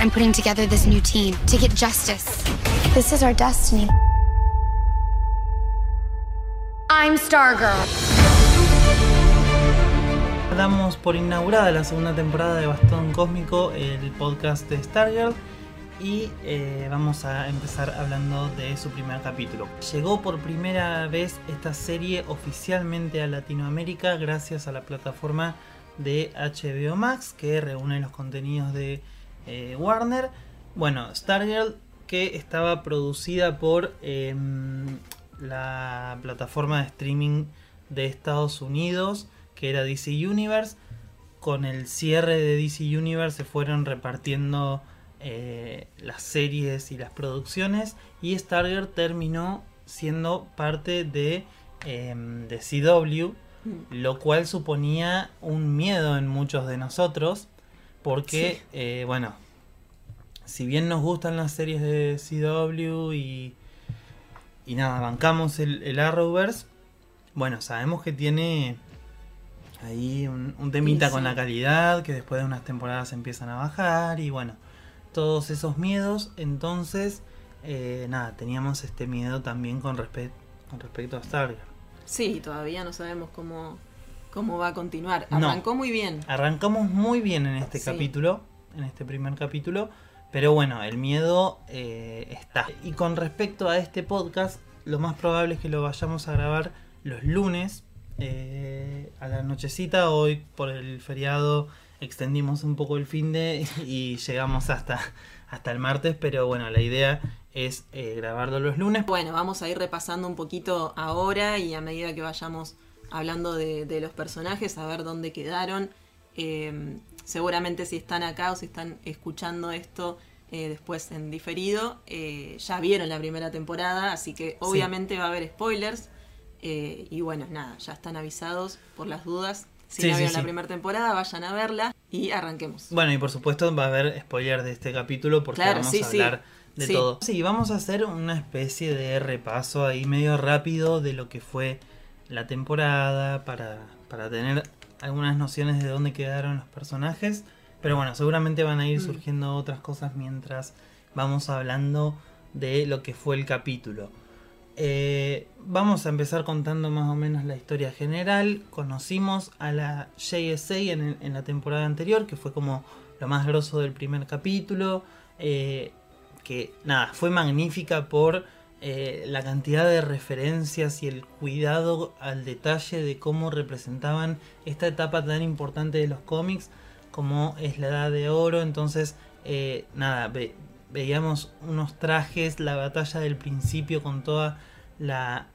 I'm putting together this new team to get justice. This is our destiny. I'm Stargirl. Damos por inaugurada la segunda temporada de Bastón Cósmico, el podcast de Stargirl, y eh, vamos a empezar hablando de su primer capítulo. Llegó por primera vez esta serie oficialmente a Latinoamérica gracias a la plataforma de HBO Max que reúne los contenidos de eh, Warner. Bueno, Stargirl que estaba producida por em, la plataforma de streaming de Estados Unidos que era DC Universe. Con el cierre de DC Universe se fueron repartiendo eh, las series y las producciones y Stargirl terminó siendo parte de, em, de CW, lo cual suponía un miedo en muchos de nosotros porque, eh, bueno, si bien nos gustan las series de CW y, y nada, bancamos el, el Arrowverse, bueno, sabemos que tiene ahí un, un temita Sí, con la calidad, que después de unas temporadas empiezan a bajar y bueno, todos esos miedos, entonces, eh, nada, teníamos este miedo también con, respe- con respecto a Stargirl. Sí, todavía no sabemos cómo, cómo va a continuar. No. Arrancó muy bien. Arrancamos muy bien en este Sí. capítulo, en este primer capítulo, pero bueno, el miedo eh, está. Y con respecto a este podcast, lo más probable es que lo vayamos a grabar los lunes eh, a la nochecita. Hoy por el feriado extendimos un poco el fin de y llegamos hasta, hasta el martes, pero bueno, la idea es eh, grabarlo los lunes. Bueno, vamos a ir repasando un poquito ahora y a medida que vayamos hablando de, de los personajes, a ver dónde quedaron. Eh, seguramente si están acá o si están escuchando esto eh, después en diferido, eh, ya vieron la primera temporada, así que obviamente va a haber spoilers. Eh, y bueno, nada, ya están avisados por las dudas. Si Sí, no sí, vieron la primera temporada, vayan a verla y arranquemos. Bueno, y por supuesto va a haber spoiler de este capítulo porque Claro, vamos a hablar de Sí. todo. Sí, vamos a hacer una especie de repaso ahí medio rápido de lo que fue la temporada para, para tener algunas nociones de dónde quedaron los personajes. Pero bueno, seguramente van a ir Mm. surgiendo otras cosas mientras vamos hablando de lo que fue el capítulo. Eh, vamos a empezar contando más o menos la historia general. Conocimos a la JSA en, en la temporada anterior, que fue como lo más grosso del primer capítulo. eh, que nada, fue magnífica por eh, la cantidad de referencias y el cuidado al detalle de cómo representaban esta etapa tan importante de los cómics como es la edad de oro. Entonces, eh, nada, ve- veíamos unos trajes, la batalla del principio con toda la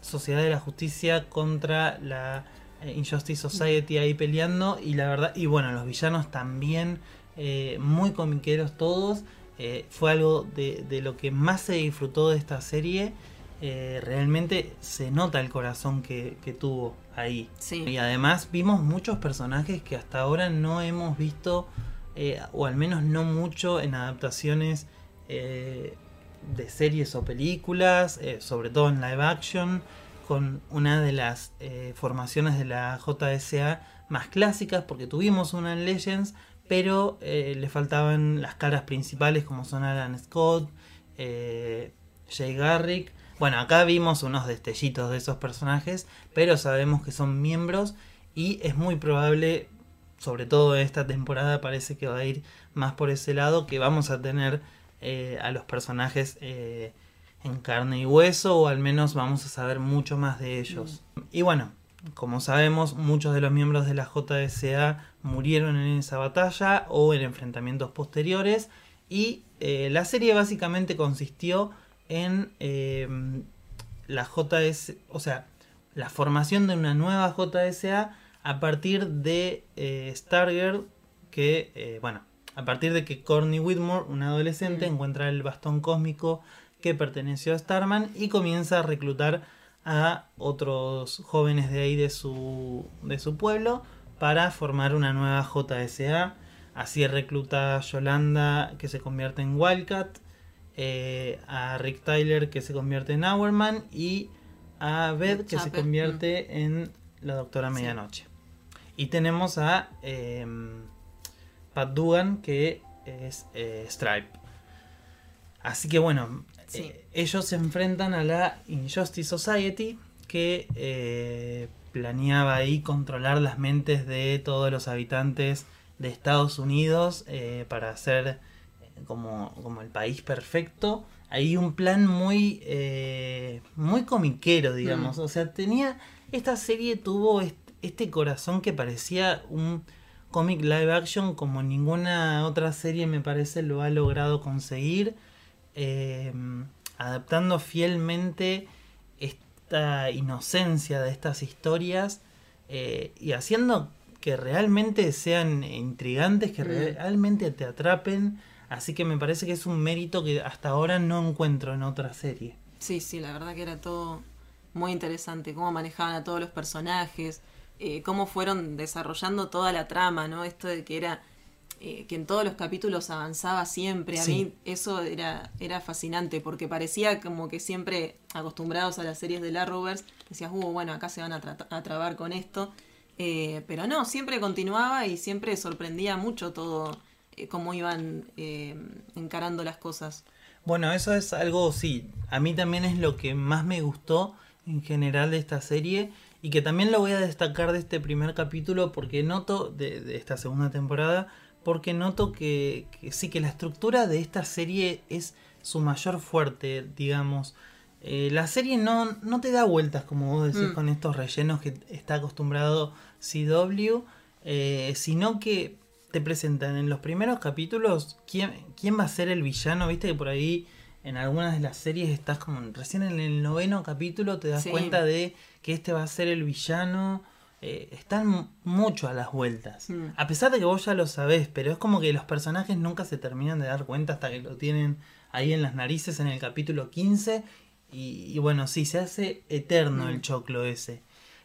Sociedad de la Justicia contra la eh, Injustice Society ahí peleando y la verdad, y bueno, los villanos también eh, muy comiqueros todos. Eh, fue algo de, de lo que más se disfrutó de esta serie. eh, realmente se nota el corazón que, que tuvo ahí. Sí. Y además vimos muchos personajes que hasta ahora no hemos visto, eh, o al menos no mucho en adaptaciones de series o películas, sobre todo en live action, con una de las formaciones de la JSA más clásicas, porque tuvimos una en Legends, pero eh, le faltaban las caras principales como son Alan Scott, eh, Jay Garrick. Bueno, acá vimos unos destellitos de esos personajes, pero sabemos que son miembros y es muy probable, sobre todo esta temporada parece que va a ir más por ese lado, que vamos a tener eh, a los personajes en carne y hueso, o al menos vamos a saber mucho más de ellos. Y bueno, como sabemos, muchos de los miembros de la JSA murieron en esa batalla o en enfrentamientos posteriores. Y eh, la serie básicamente consistió en eh, la JS, o sea, la formación de una nueva JSA a partir de eh, Stargirl, que, eh, bueno, a partir de que Corny Whitmore, un adolescente, Mm. encuentra el bastón cósmico que perteneció a Starman y comienza a reclutar a otros jóvenes de ahí de su, de su pueblo para formar una nueva JSA. Así recluta a Yolanda que se convierte en Wildcat, eh, a Rick Tyler que se convierte en Hourman y a Beth que se convierte en la Doctora Medianoche. Y tenemos a em, Pat Dugan que es eh, Stripe. Así que bueno, Sí. eh, ellos se enfrentan a la Injustice Society que planeaba ahí controlar las mentes de todos los habitantes de Estados Unidos eh, para hacer eh, como, como el país perfecto. Hay un plan muy, eh, muy comiquero, digamos. Mm. O sea, tenía. Esta serie tuvo est- este corazón que parecía un cómic live action como ninguna otra serie me parece lo ha logrado conseguir. eh, adaptando fielmente esta inocencia de estas historias eh, y haciendo que realmente sean intrigantes, que Mm. realmente te atrapen. Así que me parece que es un mérito que hasta ahora no encuentro en otra serie. Sí, sí, la verdad que era todo muy interesante, cómo manejaban a todos los personajes, eh, cómo fueron desarrollando toda la trama, ¿no? Esto de que era eh, que en todos los capítulos avanzaba siempre, a Sí. mí eso era, era fascinante, porque parecía como que siempre acostumbrados a las series de la Rovers, decías, uh, bueno, acá se van a, tra- a trabar con esto, Eh, pero no, siempre continuaba y siempre sorprendía mucho todo, eh, cómo iban encarando las cosas. Bueno, eso es algo, sí, a mí también es lo que más me gustó en general de esta serie y que también lo voy a destacar de este primer capítulo porque noto, de, de esta segunda temporada, porque noto que, que sí, que la estructura de esta serie es su mayor fuerte, digamos. Eh, la serie no, no te da vueltas, como vos decís, Mm. con estos rellenos que está acostumbrado CW, eh, sino que te presentan en los primeros capítulos quién, quién va a ser el villano. Viste que por ahí en algunas de las series estás como recién en el noveno capítulo te das Sí. cuenta de que este va a ser el villano. Eh, están mucho a las vueltas. Mm. A pesar de que vos ya lo sabés, pero es como que los personajes nunca se terminan de dar cuenta hasta que lo tienen ahí en las narices en el capítulo 15. Y, y bueno, sí, se hace eterno Mm. el choclo ese.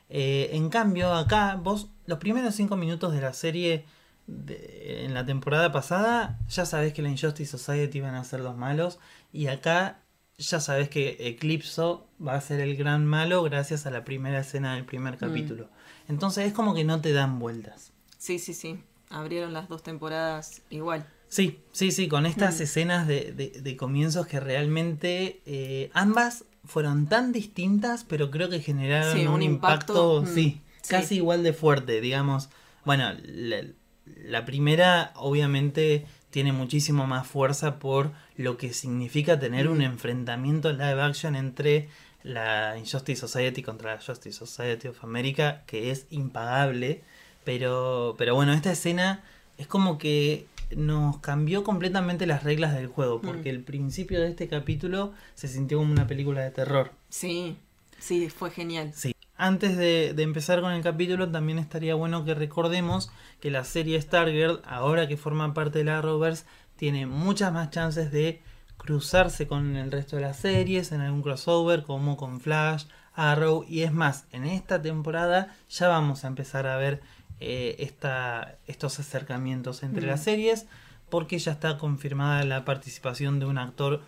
Eh, en cambio, acá vos, los primeros cinco minutos de la serie de- en la temporada pasada, ya sabés que la Injustice Society van a ser los malos. Y acá ya sabés que Eclipso va a ser el gran malo gracias a la primera escena del primer capítulo. Entonces es como que no te dan vueltas. Sí, sí, sí. Abrieron las dos temporadas igual. Sí, sí, sí, con estas Mm. escenas de, de- de comienzos que realmente eh, ambas fueron tan distintas, pero creo que generaron Sí, un, un impacto, impacto, mm, sí, sí. casi igual de fuerte, digamos. Bueno, la, la primera obviamente tiene muchísimo más fuerza por lo que significa tener un enfrentamiento live action entre la Injustice Society contra la Justice Society of America, que es impagable. Pero, pero bueno, esta escena es como que nos cambió completamente las reglas del juego, porque Mm. el principio de este capítulo se sintió como una película de terror. Sí, sí, fue genial. Sí. Antes de, de empezar con el capítulo, también estaría bueno que recordemos que la serie Stargirl, ahora que forma parte de la Arrowverse, tiene muchas más chances de cruzarse con el resto de las series en algún crossover, como con Flash, Arrow, y es más, en esta temporada ya vamos a empezar a ver eh, esta, estos acercamientos entre Mm. las series, porque ya está confirmada la participación de un actor,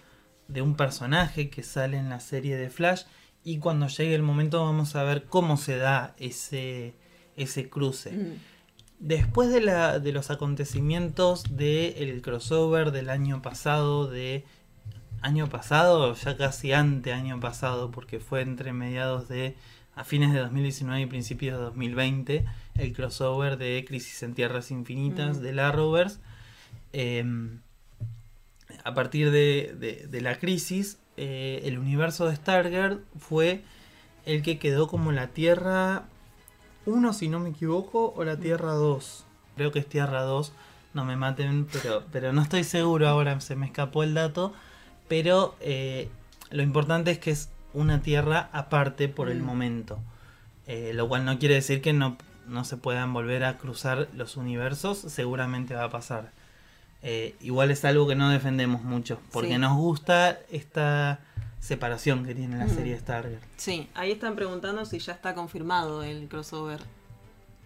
de un personaje que sale en la serie de Flash, y cuando llegue el momento vamos a ver cómo se da ese, ese cruce. Mm. Después de, la, de los acontecimientos del crossover del año pasado, de año pasado, ya casi ante año pasado, porque fue entre mediados de a fines de 2019 y principios de 2020, el crossover de Crisis en Tierras Infinitas Mm. de la Rovers. Em, a partir de, de- de la crisis, eh, el universo de Stargirl fue el que quedó como la Tierra 1, si no me equivoco, o la Tierra 2. Creo que es Tierra 2, no me maten, pero, pero no estoy seguro ahora, se me escapó el dato. Pero eh, lo importante es que es una Tierra aparte por el Mm. momento. Eh, lo cual no quiere decir que no, no se puedan volver a cruzar los universos, seguramente va a pasar. Eh, igual es algo que no defendemos mucho, porque Sí. nos gusta esta separación que tiene la Mm. serie Stargirl. Sí, ahí están preguntando si ya está confirmado el crossover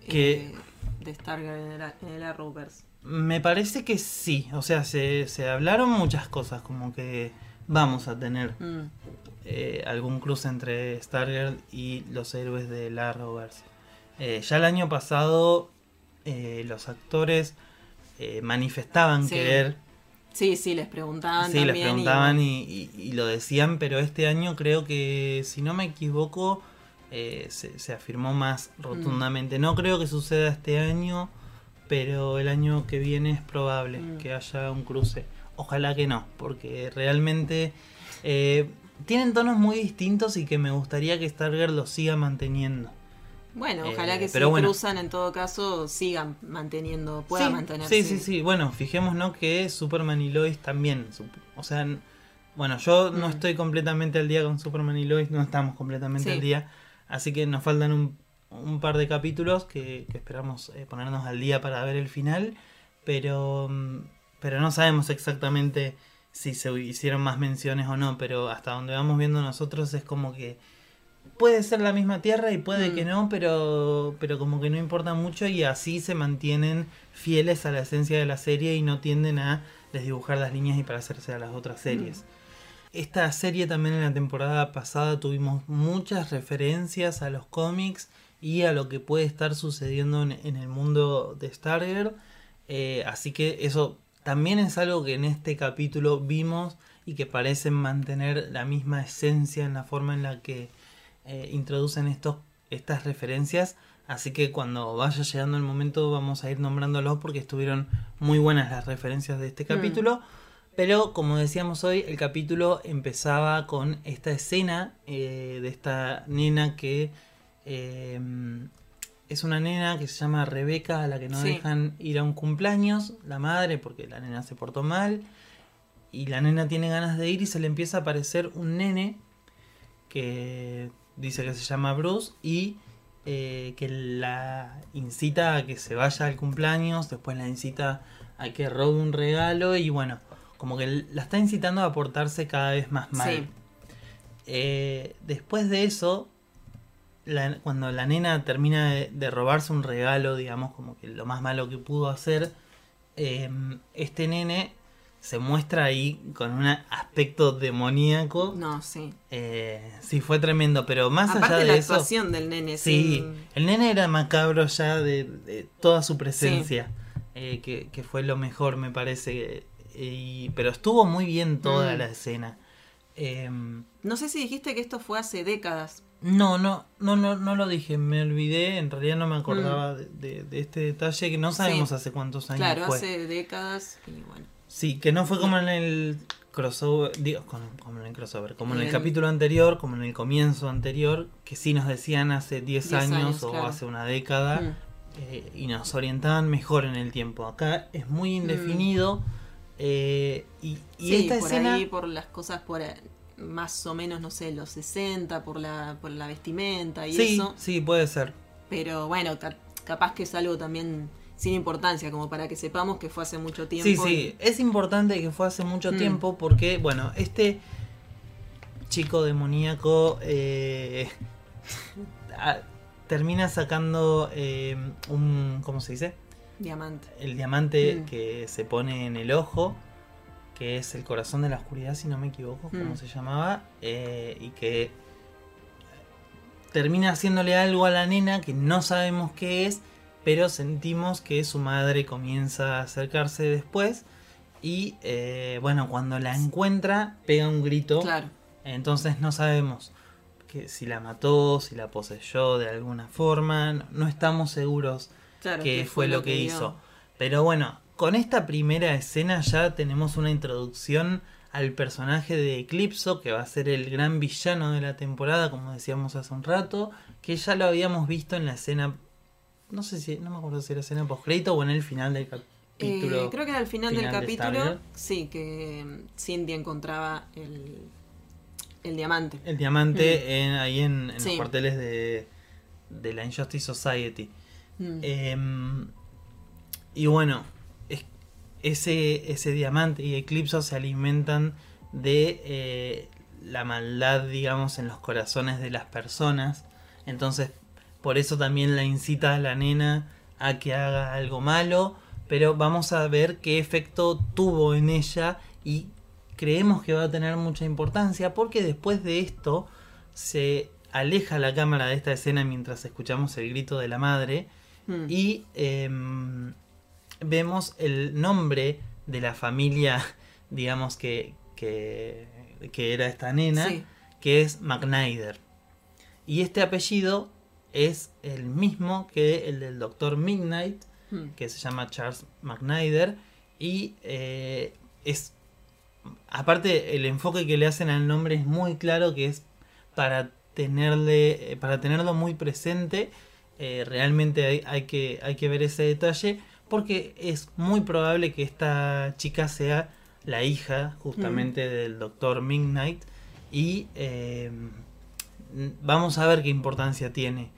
Que- eh, de Stargirl en el, en el Arrowverse. Me parece que sí, o sea, se, se hablaron muchas cosas, como que vamos a tener Mm. eh, algún cruce entre Stargirl y los héroes de la Arrowverse. Ya el año pasado los actores eh, manifestaban Sí. querer Sí, sí, les preguntaban Sí, les también. preguntaban y, y- y lo decían, pero este año creo que, si no me equivoco, eh, se, se afirmó más rotundamente. No creo que suceda este año, pero el año que viene es probable Mm. que haya un cruce. Ojalá que no, porque realmente eh, tienen tonos muy distintos y que me gustaría que Stargirl los siga manteniendo. Bueno, Eh, ojalá que si pero bueno. cruzan en todo caso sigan manteniendo, pueda sí, mantenerse. Sí, sí, sí. Bueno, fijémonos que Superman y Lois también. O sea, bueno, yo no estoy completamente al día con Superman y Lois, no estamos completamente Sí. al día. Así que nos faltan un, un par de capítulos que, que esperamos eh, ponernos al día para ver el final. Pero, mm, pero no sabemos exactamente si se hicieron más menciones o no. Pero hasta donde vamos viendo nosotros es como que puede ser la misma tierra y puede Mm. que no, pero, pero como que no importa mucho y así se mantienen fieles a la esencia de la serie y no tienden a desdibujar las líneas y parecerse a las otras series. Esta serie también en la temporada pasada tuvimos muchas referencias a los cómics y a lo que puede estar sucediendo en, en el mundo de Stargirl. Eh, así que eso también es algo que en este capítulo vimos y que parecen mantener la misma esencia en la forma en la que eh, introducen estos, estas referencias. Así que cuando vaya llegando el momento vamos a ir nombrándolos porque estuvieron muy buenas las referencias de este capítulo. Pero como decíamos hoy, el capítulo empezaba con esta escena eh, de esta nena que eh, es una nena que se llama Rebeca a la que no Sí. dejan ir a un cumpleaños, la madre, porque la nena se portó mal. Y la nena tiene ganas de ir y se le empieza a aparecer un nene que dice que se llama Bruce y eh, que la incita a que se vaya al cumpleaños, después la incita a que robe un regalo y bueno, como que la está incitando a portarse cada vez más mal. Sí. Eh, después de eso, la- cuando la nena termina de, de robarse un regalo, digamos, como que lo más malo que pudo hacer, eh, este nene se muestra ahí con un aspecto demoníaco. No, sí. Eh, sí, fue tremendo, pero más Aparte allá la de eso. actuación del nene, Sí, sin- el nene era macabro ya de, de toda su presencia, eh, que, que fue lo mejor, me parece. eh, y- pero estuvo muy bien toda Mm. la escena. Em, No sé si dijiste que esto fue hace décadas. no, no, no, no, no lo dije, me olvidé, en realidad no me acordaba de, de- de este detalle que no sabemos Mm. Sí. hace cuántos años Claro, fue. hace décadas y bueno. Sí, que no fue como en el crossover, digo, como, en el crossover, como en el capítulo anterior, como en el comienzo anterior, que sí nos decían hace 10 10 años, años, o claro. hace una década Mm. eh, y nos orientaban mejor en el tiempo. Acá es muy indefinido eh, y, y Sí, esta por escena... ahí, por las cosas por eh, más o menos, no sé, los 60, por la, por la vestimenta y sí, eso. sí, puede ser. Pero bueno, ca- capaz que es algo también sin importancia, como para que sepamos que fue hace mucho tiempo. Sí, sí, es importante que fue hace mucho Mm. tiempo porque, bueno, este chico demoníaco eh, a- termina sacando eh, un, ¿cómo se dice? Diamante. El diamante Mm. que se pone en el ojo, que es el corazón de la oscuridad, si no me equivoco, como Mm. se llamaba, eh, y que termina haciéndole algo a la nena que no sabemos qué es, pero sentimos que su madre comienza a acercarse después y eh, bueno, cuando la encuentra pega un grito, Claro. entonces no sabemos que si la mató, si la poseyó de alguna forma, no, no estamos seguros Claro. qué fue lo que hizo. Pero bueno, con esta primera escena ya tenemos una introducción al personaje de Eclipso, que va a ser el gran villano de la temporada, como decíamos hace un rato, que ya lo habíamos visto en la escena, no sé si, no me acuerdo si era escena postcrédito o en el final del capítulo. Eh, creo que era al final, final del de capítulo. Sí, que mm, Cindy encontraba el, el diamante. El diamante en- ahí en, en Sí. los cuarteles de, de la Injustice Society. Mm. Em, y bueno, es- ese, ese diamante y Eclipso se alimentan de eh, la maldad, digamos, en los corazones de las personas. Entonces, por eso también la incita a la nena a que haga algo malo. Pero vamos a ver qué efecto tuvo en ella y creemos que va a tener mucha importancia porque después de esto se aleja la cámara de esta escena mientras escuchamos el grito de la madre Mm. y em, vemos el nombre de la familia, digamos, que, que, que era esta nena, Sí. que es McNider. Y este apellido es el mismo que el del Doctor Midnight, Hmm. que se llama Charles McNider. Y eh, es. Aparte, el enfoque que le hacen al nombre es muy claro que es para tenerle. eh, para tenerlo muy presente. Eh, realmente hay, hay que, hay que ver ese detalle. Porque es muy probable que esta chica sea la hija justamente del Doctor Midnight. Y eh, vamos a ver qué importancia tiene.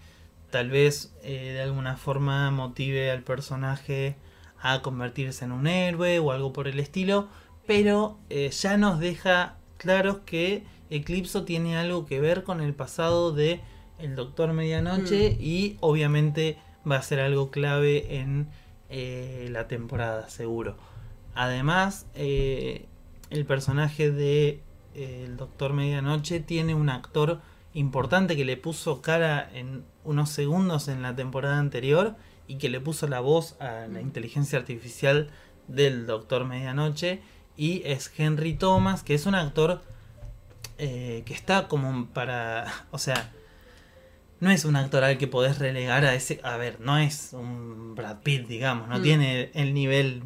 Tal vez eh, de alguna forma motive al personaje a convertirse en un héroe o algo por el estilo. Pero eh, ya nos deja claros que Eclipso tiene algo que ver con el pasado de el Doctor Medianoche y obviamente va a ser algo clave en eh, la temporada, seguro. Además, el personaje de el Doctor Medianoche tiene un actor importante que le puso cara en unos segundos en la temporada anterior y que le puso la voz a la inteligencia artificial del Doctor Medianoche y es Henry Thomas, que es un actor eh, que está como para, o sea, no es un actor al que podés relegar a ese, a ver, no es un Brad Pitt, digamos, no Mm. tiene el nivel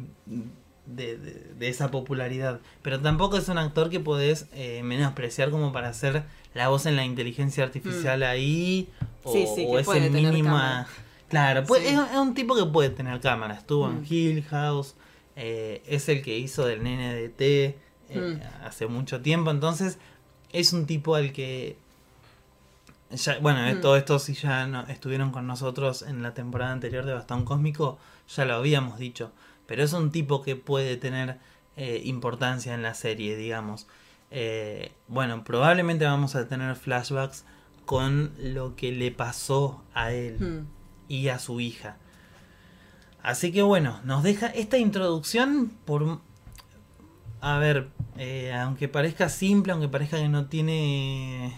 de, de- de esa popularidad, pero tampoco es un actor que podés eh, menospreciar como para hacer la voz en la inteligencia artificial ahí, o, Mm. Sí, sí, o tener mínimo... cámara. Claro, pues, Sí. es, es un tipo que puede tener cámara, estuvo en Mm. Hill House, eh, es el que hizo del nene de T eh, Mm. hace mucho tiempo, entonces es un tipo al que ya, bueno, eh, Mm. todo esto si ya no, estuvieron con nosotros en la temporada anterior de Bastón Cósmico, ya lo habíamos dicho. Pero es un tipo que puede tener eh, importancia en la serie, digamos. Eh, bueno, probablemente vamos a tener flashbacks con lo que le pasó a él Hmm. y a su hija. Así que bueno, nos deja esta introducción por... A ver, eh, aunque parezca simple, aunque parezca que no tiene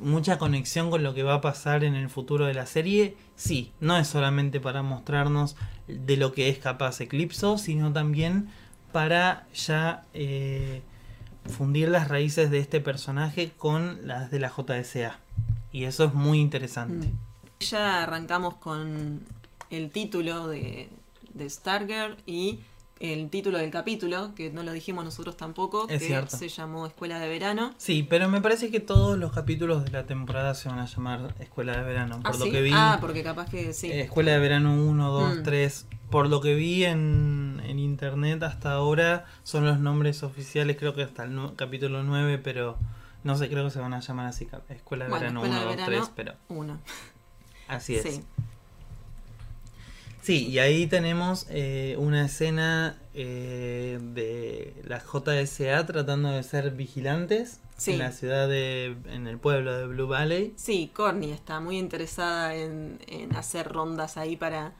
mucha conexión con lo que va a pasar en el futuro de la serie, sí, no es solamente para mostrarnos de lo que es capaz Eclipso, sino también para ya eh, fundir las raíces de este personaje con las de la JSA. Y eso es muy interesante. Ya arrancamos con el título de, de Stargirl y el título del capítulo, que no lo dijimos nosotros tampoco, Es que cierto. se llamó Escuela de Verano. Sí, pero me parece que todos los capítulos de la temporada se van a llamar Escuela de Verano. Por ¿Ah, lo sí? que vi, Ah, porque capaz que sí. eh, Escuela de Verano 1, 2, Mm. 3. Por lo que vi en, en internet hasta ahora, son los nombres oficiales. Creo que hasta el capítulo 9, pero no sé, creo que se van a llamar así: Escuela de Bueno, Verano Escuela 1, de 2, Verano 3. Pero Uno. así es. Sí. Sí, y ahí tenemos eh, una escena eh, de la JSA tratando de ser vigilantes Sí. en la ciudad de. en el pueblo de Blue Valley. Sí, Corny está muy interesada en, en hacer rondas ahí para,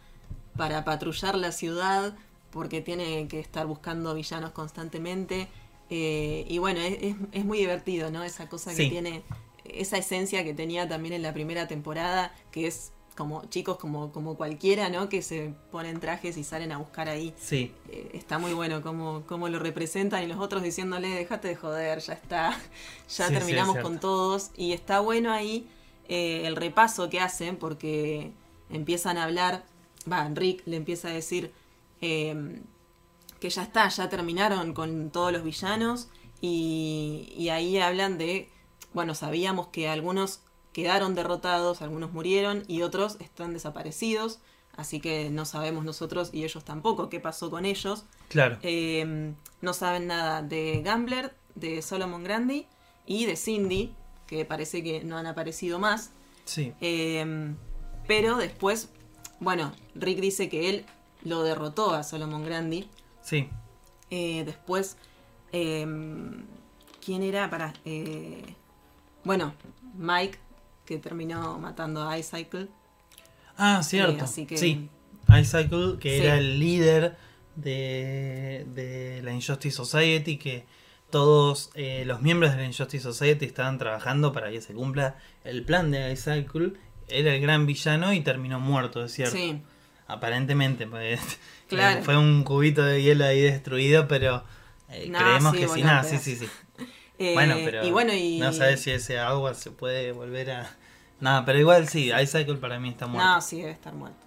para patrullar la ciudad, porque tiene que estar buscando villanos constantemente. Eh, y bueno, es, es- es muy divertido, ¿no? Esa cosa que Sí. tiene, esa esencia que tenía también en la primera temporada, que es como chicos como, como cualquiera, ¿no? Que se ponen trajes y salen a buscar ahí. Sí, Eh, está muy bueno cómo, cómo lo representan y los otros diciéndole, déjate de joder, ya está, ya Sí, terminamos con todos. Y está bueno ahí eh, el repaso que hacen porque empiezan a hablar, va, Rick le empieza a decir eh, que ya está, ya terminaron con todos los villanos y, y ahí hablan de, bueno, sabíamos que algunos quedaron derrotados, algunos murieron y otros están desaparecidos, así que no sabemos nosotros y ellos tampoco qué pasó con ellos. claro. Eh, no saben nada de Gambler, de Solomon Grandi y de Cindy, que parece que no han aparecido más. sí, Eh, pero después, bueno, Rick dice que él lo derrotó a Solomon Grandi. sí. Eh, después, eh, ¿quién era? Para, bueno, Mike, que terminó matando a iCycle. Ah, cierto. así que- Sí. iCycle, que Sí. era el líder de, de la Injustice Society, que todos eh, los miembros de la Injustice Society estaban trabajando para que se cumpla el plan de iCycle. Era el gran villano y terminó muerto, es cierto. Sí, aparentemente, pues, Claro. fue un cubito de hielo ahí destruido, pero eh, creemos sí, que sí, nada, sí, sí, sí. Eh, bueno, pero y bueno, y... no sabes si ese agua se puede volver a... Nada, pero igual sí, Icycle para mí está muerto. No, sí, debe estar muerto.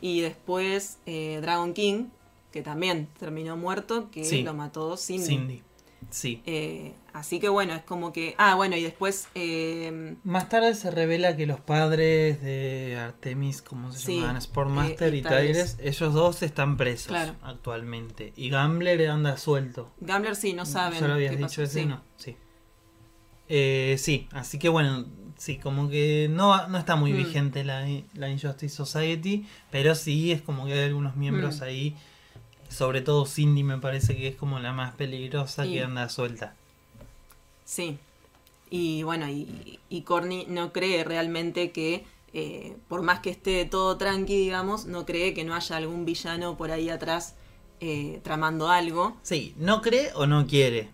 Y después eh, Dragon King, que también terminó muerto, que Sí. lo mató Cindy. Cindy. Sí. Eh, así que bueno, es como que... Ah, bueno, y después... eh, Más tarde se revela que los padres de Artemis, ¿cómo se Sí, llamaban? Sportmaster eh, y. Tyrese, ellos dos están presos Claro. actualmente. Y Gambler anda suelto. Gambler sí, no saben. ¿Ya lo habías dicho pasó. ese? Sí. No, sí. Eh, sí, así que bueno, sí, como que no, no está muy Mm. vigente la, la Injustice Society, pero sí es como que hay algunos miembros Mm. ahí, sobre todo Cindy me parece que es como la más peligrosa Y- que anda suelta. Sí. Y bueno, y, y Corny no cree realmente que, eh, por más que esté todo tranqui, digamos, no cree que no haya algún villano por ahí atrás eh, tramando algo. Sí, ¿no cree o no quiere?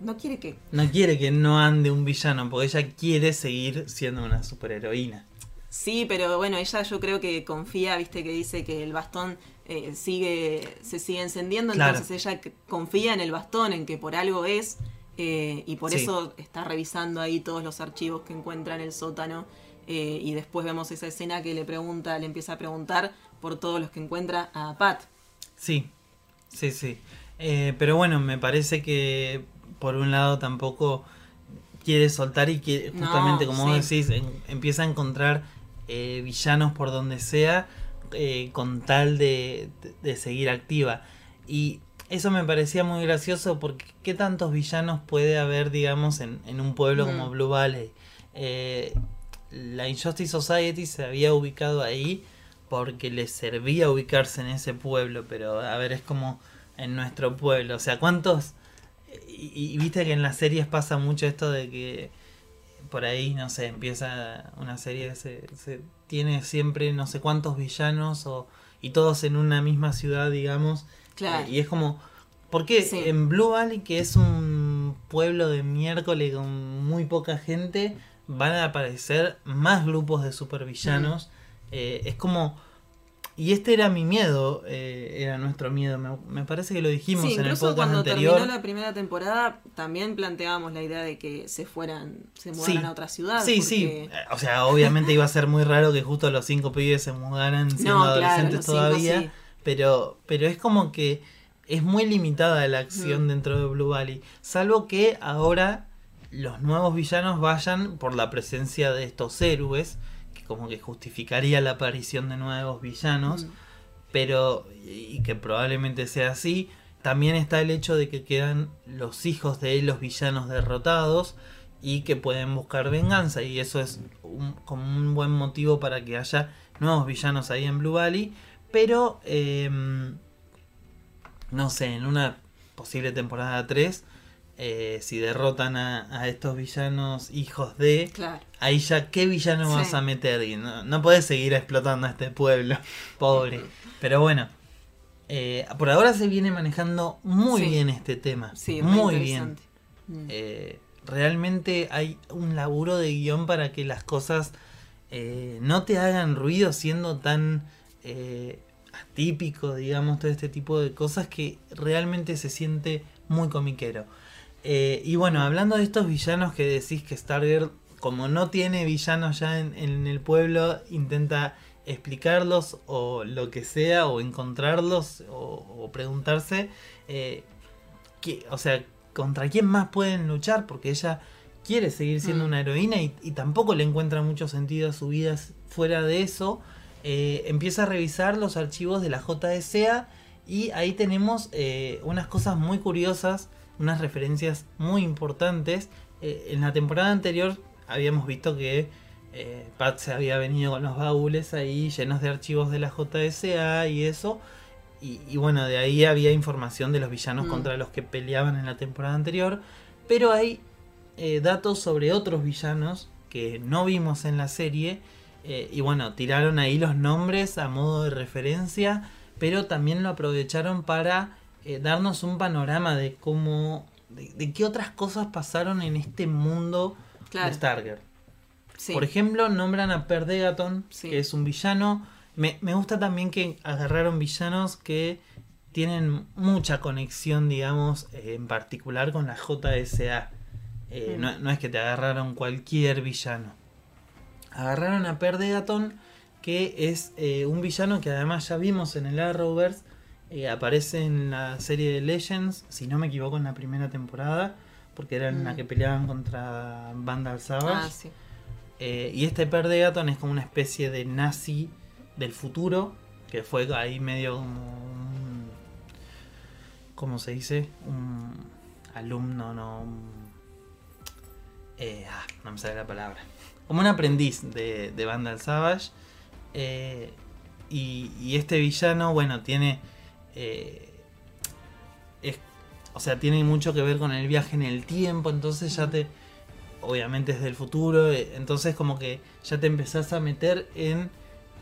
No quiere que... No quiere que no ande un villano, porque ella quiere seguir siendo una superheroína. Sí, pero bueno, ella yo creo que confía, viste, que dice que el bastón eh, sigue, se sigue encendiendo, Claro. entonces ella confía en el bastón, en que por algo es, eh, y por Sí. eso está revisando ahí todos los archivos que encuentra en el sótano, eh, y después vemos esa escena que le pregunta, le empieza a preguntar por todos los que encuentra a Pat. Sí, sí, sí. Pero bueno, me parece que por un lado tampoco quiere soltar y que No, justamente como vos decís, en- empieza a encontrar villanos por donde sea eh, con tal de, de- seguir activa. Y eso me parecía muy gracioso porque ¿qué tantos villanos puede haber, digamos, en, en un pueblo como. Blue Valley? Eh, la Injustice Society se había ubicado ahí porque les servía ubicarse en ese pueblo, pero a ver, es como en nuestro pueblo, o sea, ¿cuántos? Y, y viste que en las series pasa mucho esto de que por ahí, no sé, empieza una serie, se, se tiene siempre no sé cuántos villanos o, y todos en una misma ciudad, digamos, Claro. eh, y es como, ¿por qué Sí. en Blue Valley, que es un pueblo de miércoles con muy poca gente, van a aparecer más grupos de supervillanos? Eh, es como... Y este era mi miedo, eh, era nuestro miedo. Me, me parece que lo dijimos Sí, en el incluso podcast cuando anterior. terminó la primera temporada también planteábamos la idea de que se fueran, se mudaran Sí. a otra ciudad. Sí, sí. porque- O sea, obviamente iba a ser muy raro que justo los cinco pibes se mudaran siendo No, claro, adolescentes cinco todavía. sí. Pero, pero es como que es muy limitada la acción Mm. dentro de Blue Valley. Salvo que ahora los nuevos villanos vayan por la presencia de estos héroes, como que justificaría la aparición de nuevos villanos. Mm. Pero, y que probablemente sea así, también está el hecho de que quedan los hijos de los villanos derrotados y que pueden buscar venganza. Y eso es un- como un buen motivo para que haya nuevos villanos ahí en Blue Valley. Pero, em, no sé, en una posible temporada 3, eh, si derrotan a, a estos villanos hijos de... Claro. Ahí ya, ¿qué villano Sí. vas a meter? Y no, no puedes seguir explotando a este pueblo, pobre. Pero bueno, eh, por ahora se viene manejando muy Sí. bien este tema. Sí, muy bien. Mm. Eh, realmente hay un laburo de guion para que las cosas eh, no te hagan ruido siendo tan eh, atípico, digamos, todo este tipo de cosas que realmente se siente muy comiquero. Eh, y bueno, hablando de estos villanos que decís que Stargirl, como no tiene villanos ya en, en el pueblo, intenta explicarlos o lo que sea, o encontrarlos, o, o preguntarse, eh, que, o sea, contra quién más pueden luchar, porque ella quiere seguir siendo Mm. una heroína y, y tampoco le encuentra mucho sentido a su vida fuera de eso. Eh, empieza a revisar los archivos de la JSA y ahí tenemos eh, unas cosas muy curiosas, unas referencias muy importantes. Eh, en la temporada anterior habíamos visto que eh, Pat se había venido con los baúles ahí llenos de archivos de la JSA y eso. Y, y bueno, de ahí había información de los villanos Mm. contra los que peleaban en la temporada anterior. Pero hay eh, datos sobre otros villanos que no vimos en la serie. eh, y bueno, tiraron ahí los nombres a modo de referencia. Pero también lo aprovecharon para eh, darnos un panorama de cómo. De, de qué otras cosas pasaron en este mundo Claro. de Stargirl. Sí. Por ejemplo, nombran a Perdegaton, Sí. que es un villano Me, me gusta también que agarraron villanos que tienen mucha conexión, digamos, eh, en particular con la JSA. Eh, Mm. no, no es que te agarraron cualquier villano. Agarraron a Perdegaton, que es eh, un villano que además ya vimos en el Arrowverse. Eh, aparece en la serie de Legends, si no me equivoco, en la primera temporada. Porque era en la Mm. que peleaban contra Vandal Savage. Ah, sí. Eh, y este Perdegaton es como una especie de nazi del futuro, que fue ahí medio como un... ¿Cómo se dice? Un alumno, no... un- eh, ah, no me sale la palabra. Como un aprendiz de, de Vandal Savage. Eh, y, y este villano, bueno, tiene... eh, es- o sea, tiene mucho que ver con el viaje en el tiempo, entonces ya te obviamente es del futuro, eh, entonces como que ya te empezás a meter en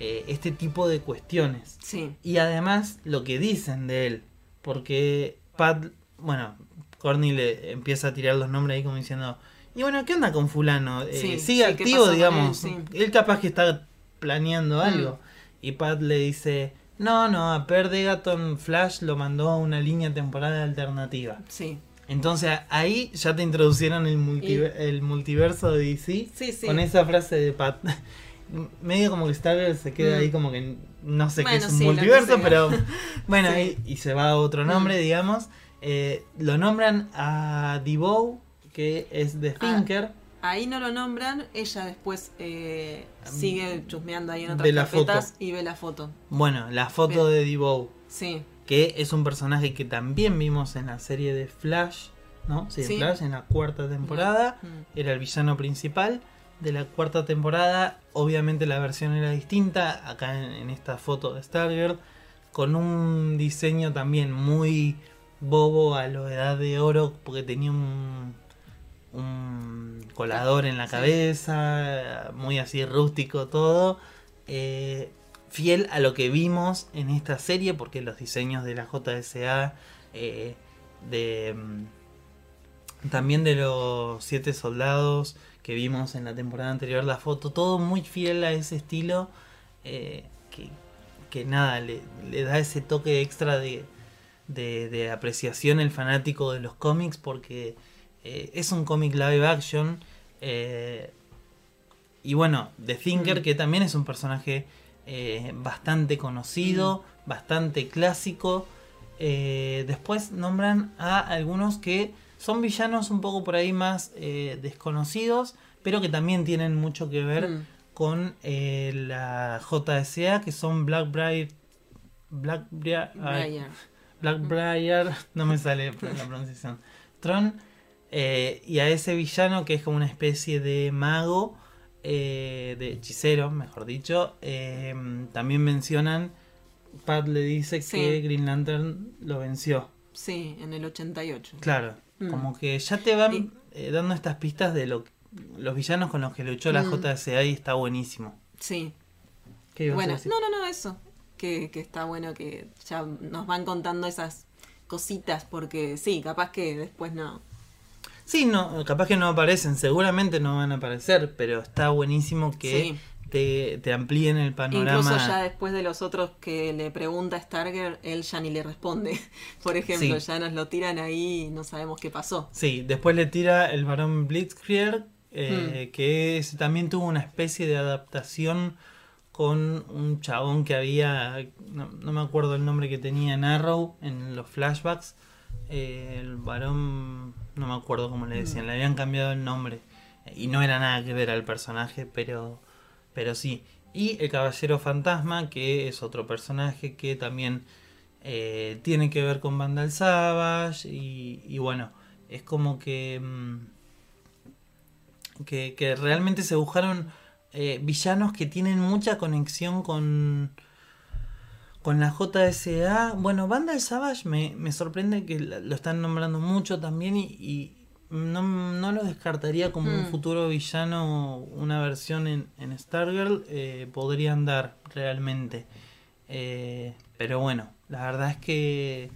eh, este tipo de cuestiones. Sí. Y además lo que dicen de él, porque Pat, bueno, Corny le empieza a tirar los nombres ahí como diciendo, y bueno, ¿qué onda con fulano? Eh, Sí, ¿Sigue sí, ¿qué activo, digamos? él? Sí. Él capaz que está planeando algo. Mm. Y Pat le dice, no, no, a Perdegaton Flash lo mandó a una línea temporal alternativa. Sí. Entonces ahí ya te introducieron el, multiver- el multiverso de DC Sí, sí. con esa frase de Pat. Medio como que Stargirl se queda Mm. ahí como que no sé qué es un sí, multiverso, pero bueno, y se va a otro nombre, Mm. digamos. Eh, lo nombran a Devoe, que es de Ah. Ahí no lo nombran, ella después eh, sigue chusmeando ahí en otras la carpetas y ve la foto. Bueno, la foto de Devoe, Sí, que es un personaje que también vimos en la serie de Flash, ¿no? Sí. Flash, en la cuarta temporada. Mm. era el villano principal de la cuarta temporada. Obviamente la versión era distinta, acá en, en esta foto de Stargirl, con un diseño también muy bobo a lo de edad de oro, porque tenía un, un colador en la cabeza, muy así rústico todo. Eh, fiel a lo que vimos en esta serie, porque los diseños de la JSA, eh, de... mm, también de los siete soldados que vimos en la temporada anterior, la foto, todo muy fiel a ese estilo eh, que, que nada, le, le da ese toque extra de, de, de apreciación el fanático de los cómics porque eh, es un cómic live action eh, y bueno, The Thinker Mm. que también es un personaje eh, bastante conocido, bastante clásico. Después nombran a algunos que son villanos un poco por ahí más desconocidos, pero que también tienen mucho que ver Mm. con la JSA, que son Blackbriar. Blackbriar. ay, Briar. Blackbriar, no me sale la pronunciación. Tron. Eh, y a ese villano que es como una especie de mago, eh, de hechicero, mejor dicho. eh, también mencionan. Pat le dice Sí. que Green Lantern lo venció. Sí, en el 88. Claro, Mm. como que ya te van Y- eh, dando estas pistas de lo, los villanos con los que luchó la Mm. JSA y está buenísimo. Sí. ¿Qué Bueno, no, no, no, eso. Que, que está bueno que ya nos van contando esas cositas, porque sí, capaz que después no. Sí, no, capaz que no aparecen, seguramente no van a aparecer, pero está buenísimo que Sí. te, te amplíen el panorama. Incluso ya después de los otros que le pregunta Starger, él ya ni le responde. Por ejemplo, Sí. ya nos lo tiran ahí y no sabemos qué pasó. Sí, después le tira el varón Blitzkrieg, eh, Hmm. que es- también tuvo una especie de adaptación con un chabón que había, no, no me acuerdo el nombre que tenía en Arrow, en los flashbacks. El varón, no me acuerdo cómo le decían, le habían cambiado el nombre. Y no era nada que ver al personaje, pero, pero sí. Y el caballero fantasma, que es otro personaje que también eh, tiene que ver con Vandal Savage. Y, y bueno, es como que, mm, que, que realmente se buscaron eh, villanos que tienen mucha conexión con, con la JSA. Bueno, Vandal Savage me, me sorprende que lo están nombrando mucho también y, y no, no lo descartaría como un Mm. futuro villano, una versión en, en Stargirl. eh, podrían dar realmente. Eh, pero bueno, la verdad es que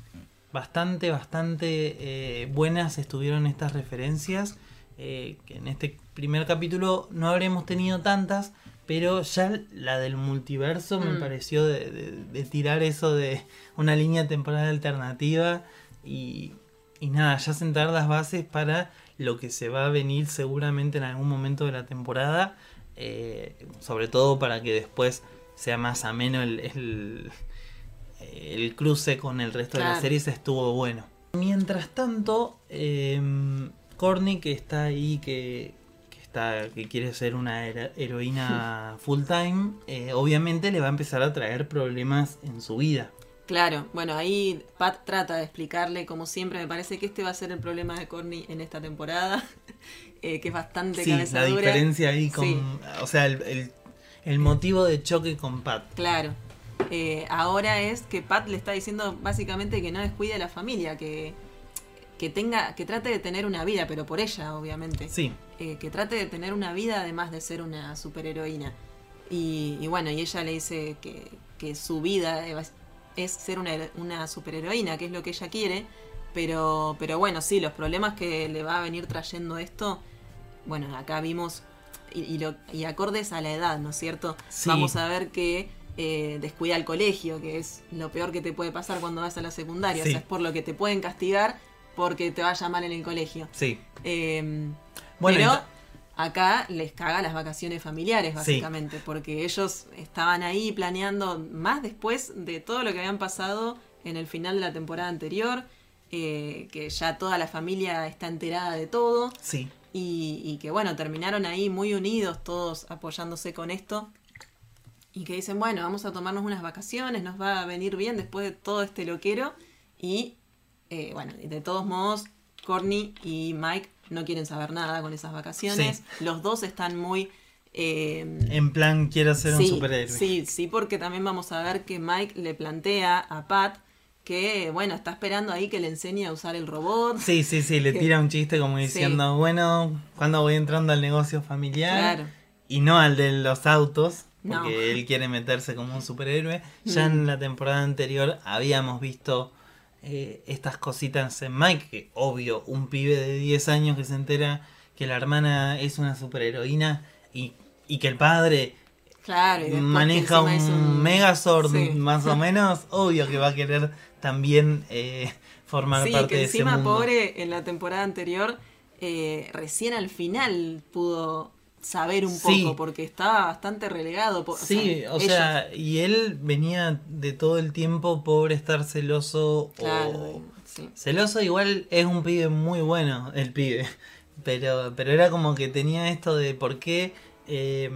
bastante, bastante eh, buenas estuvieron estas referencias. que en este primer capítulo no habremos tenido tantas, pero ya la del multiverso me Mm. pareció de, de- de tirar eso de una línea temporal alternativa y, y nada, ya sentar las bases para lo que se va a venir seguramente en algún momento de la temporada, eh, sobre todo para que después sea más ameno el, el, el cruce con el resto de las Claro. series estuvo bueno. Mientras tanto, eh, Corny que está ahí, que está, que quiere ser una hero- heroína full time, eh, obviamente le va a empezar a traer problemas en su vida. Claro, bueno, ahí Pat trata de explicarle, como siempre, me parece que este va a ser el problema de Corny en esta temporada, eh, que es bastante Sí, cabeza la dura. diferencia ahí con, Sí. o sea, el, el- el motivo de choque con Pat. Claro. Eh, ahora es que Pat le está diciendo básicamente que no descuide a la familia, que, que tenga, que trate de tener una vida, pero por ella, obviamente. Sí, Eh, que trate de tener una vida además de ser una superheroína. Y, y bueno, y ella le dice que, que su vida es ser una, una superheroína, que es lo que ella quiere. Pero, pero bueno, sí, los problemas que le va a venir trayendo esto, bueno, acá vimos, y, y, lo- y acordes a la edad, ¿no es cierto? Sí. Vamos a ver que eh, descuida el colegio, que es lo peor que te puede pasar cuando vas a la secundaria. Sí. O sea, es por lo que te pueden castigar porque te vaya mal en el colegio. sí. Eh, Bueno, pero acá les caga las vacaciones familiares, Sí. básicamente, porque ellos estaban ahí planeando más después de todo lo que habían pasado en el final de la temporada anterior, eh, que ya toda la familia está enterada de todo Sí, y, y que bueno, terminaron ahí muy unidos, todos apoyándose con esto. Y que dicen, bueno, vamos a tomarnos unas vacaciones, nos va a venir bien después de todo este loquero. Y eh, bueno, de todos modos, Courtney y Mike no quieren saber nada con esas vacaciones. Los dos están muy... eh, en plan quiero ser un superhéroe. Sí, sí, porque también vamos a ver que Mike le plantea a Pat que, bueno, está esperando ahí que le enseñe a usar el robot. Sí, sí, sí, le Que- tira un chiste como Sí. diciendo, bueno, cuando voy entrando al negocio familiar Claro. y no al de los autos, No. porque él quiere meterse como un superhéroe. Ya Mm. en la temporada anterior habíamos visto eh, estas cositas en Mike, que obvio, un pibe de 10 años que se entera que la hermana es una superheroína y, y que el padre Claro, maneja un, encima un- Megazord Sí. más o menos, obvio que va a querer también eh, formar Sí, parte que de ese encima, mundo. pobre, en la temporada anterior, eh, recién al final pudo saber un Sí. poco, porque estaba bastante relegado. Sí, o ellos- sea, y él venía de todo el tiempo por estar celoso Claro, o... sí. Celoso igual es un pibe muy bueno, el pibe. Pero, pero era como que tenía esto de por qué eh,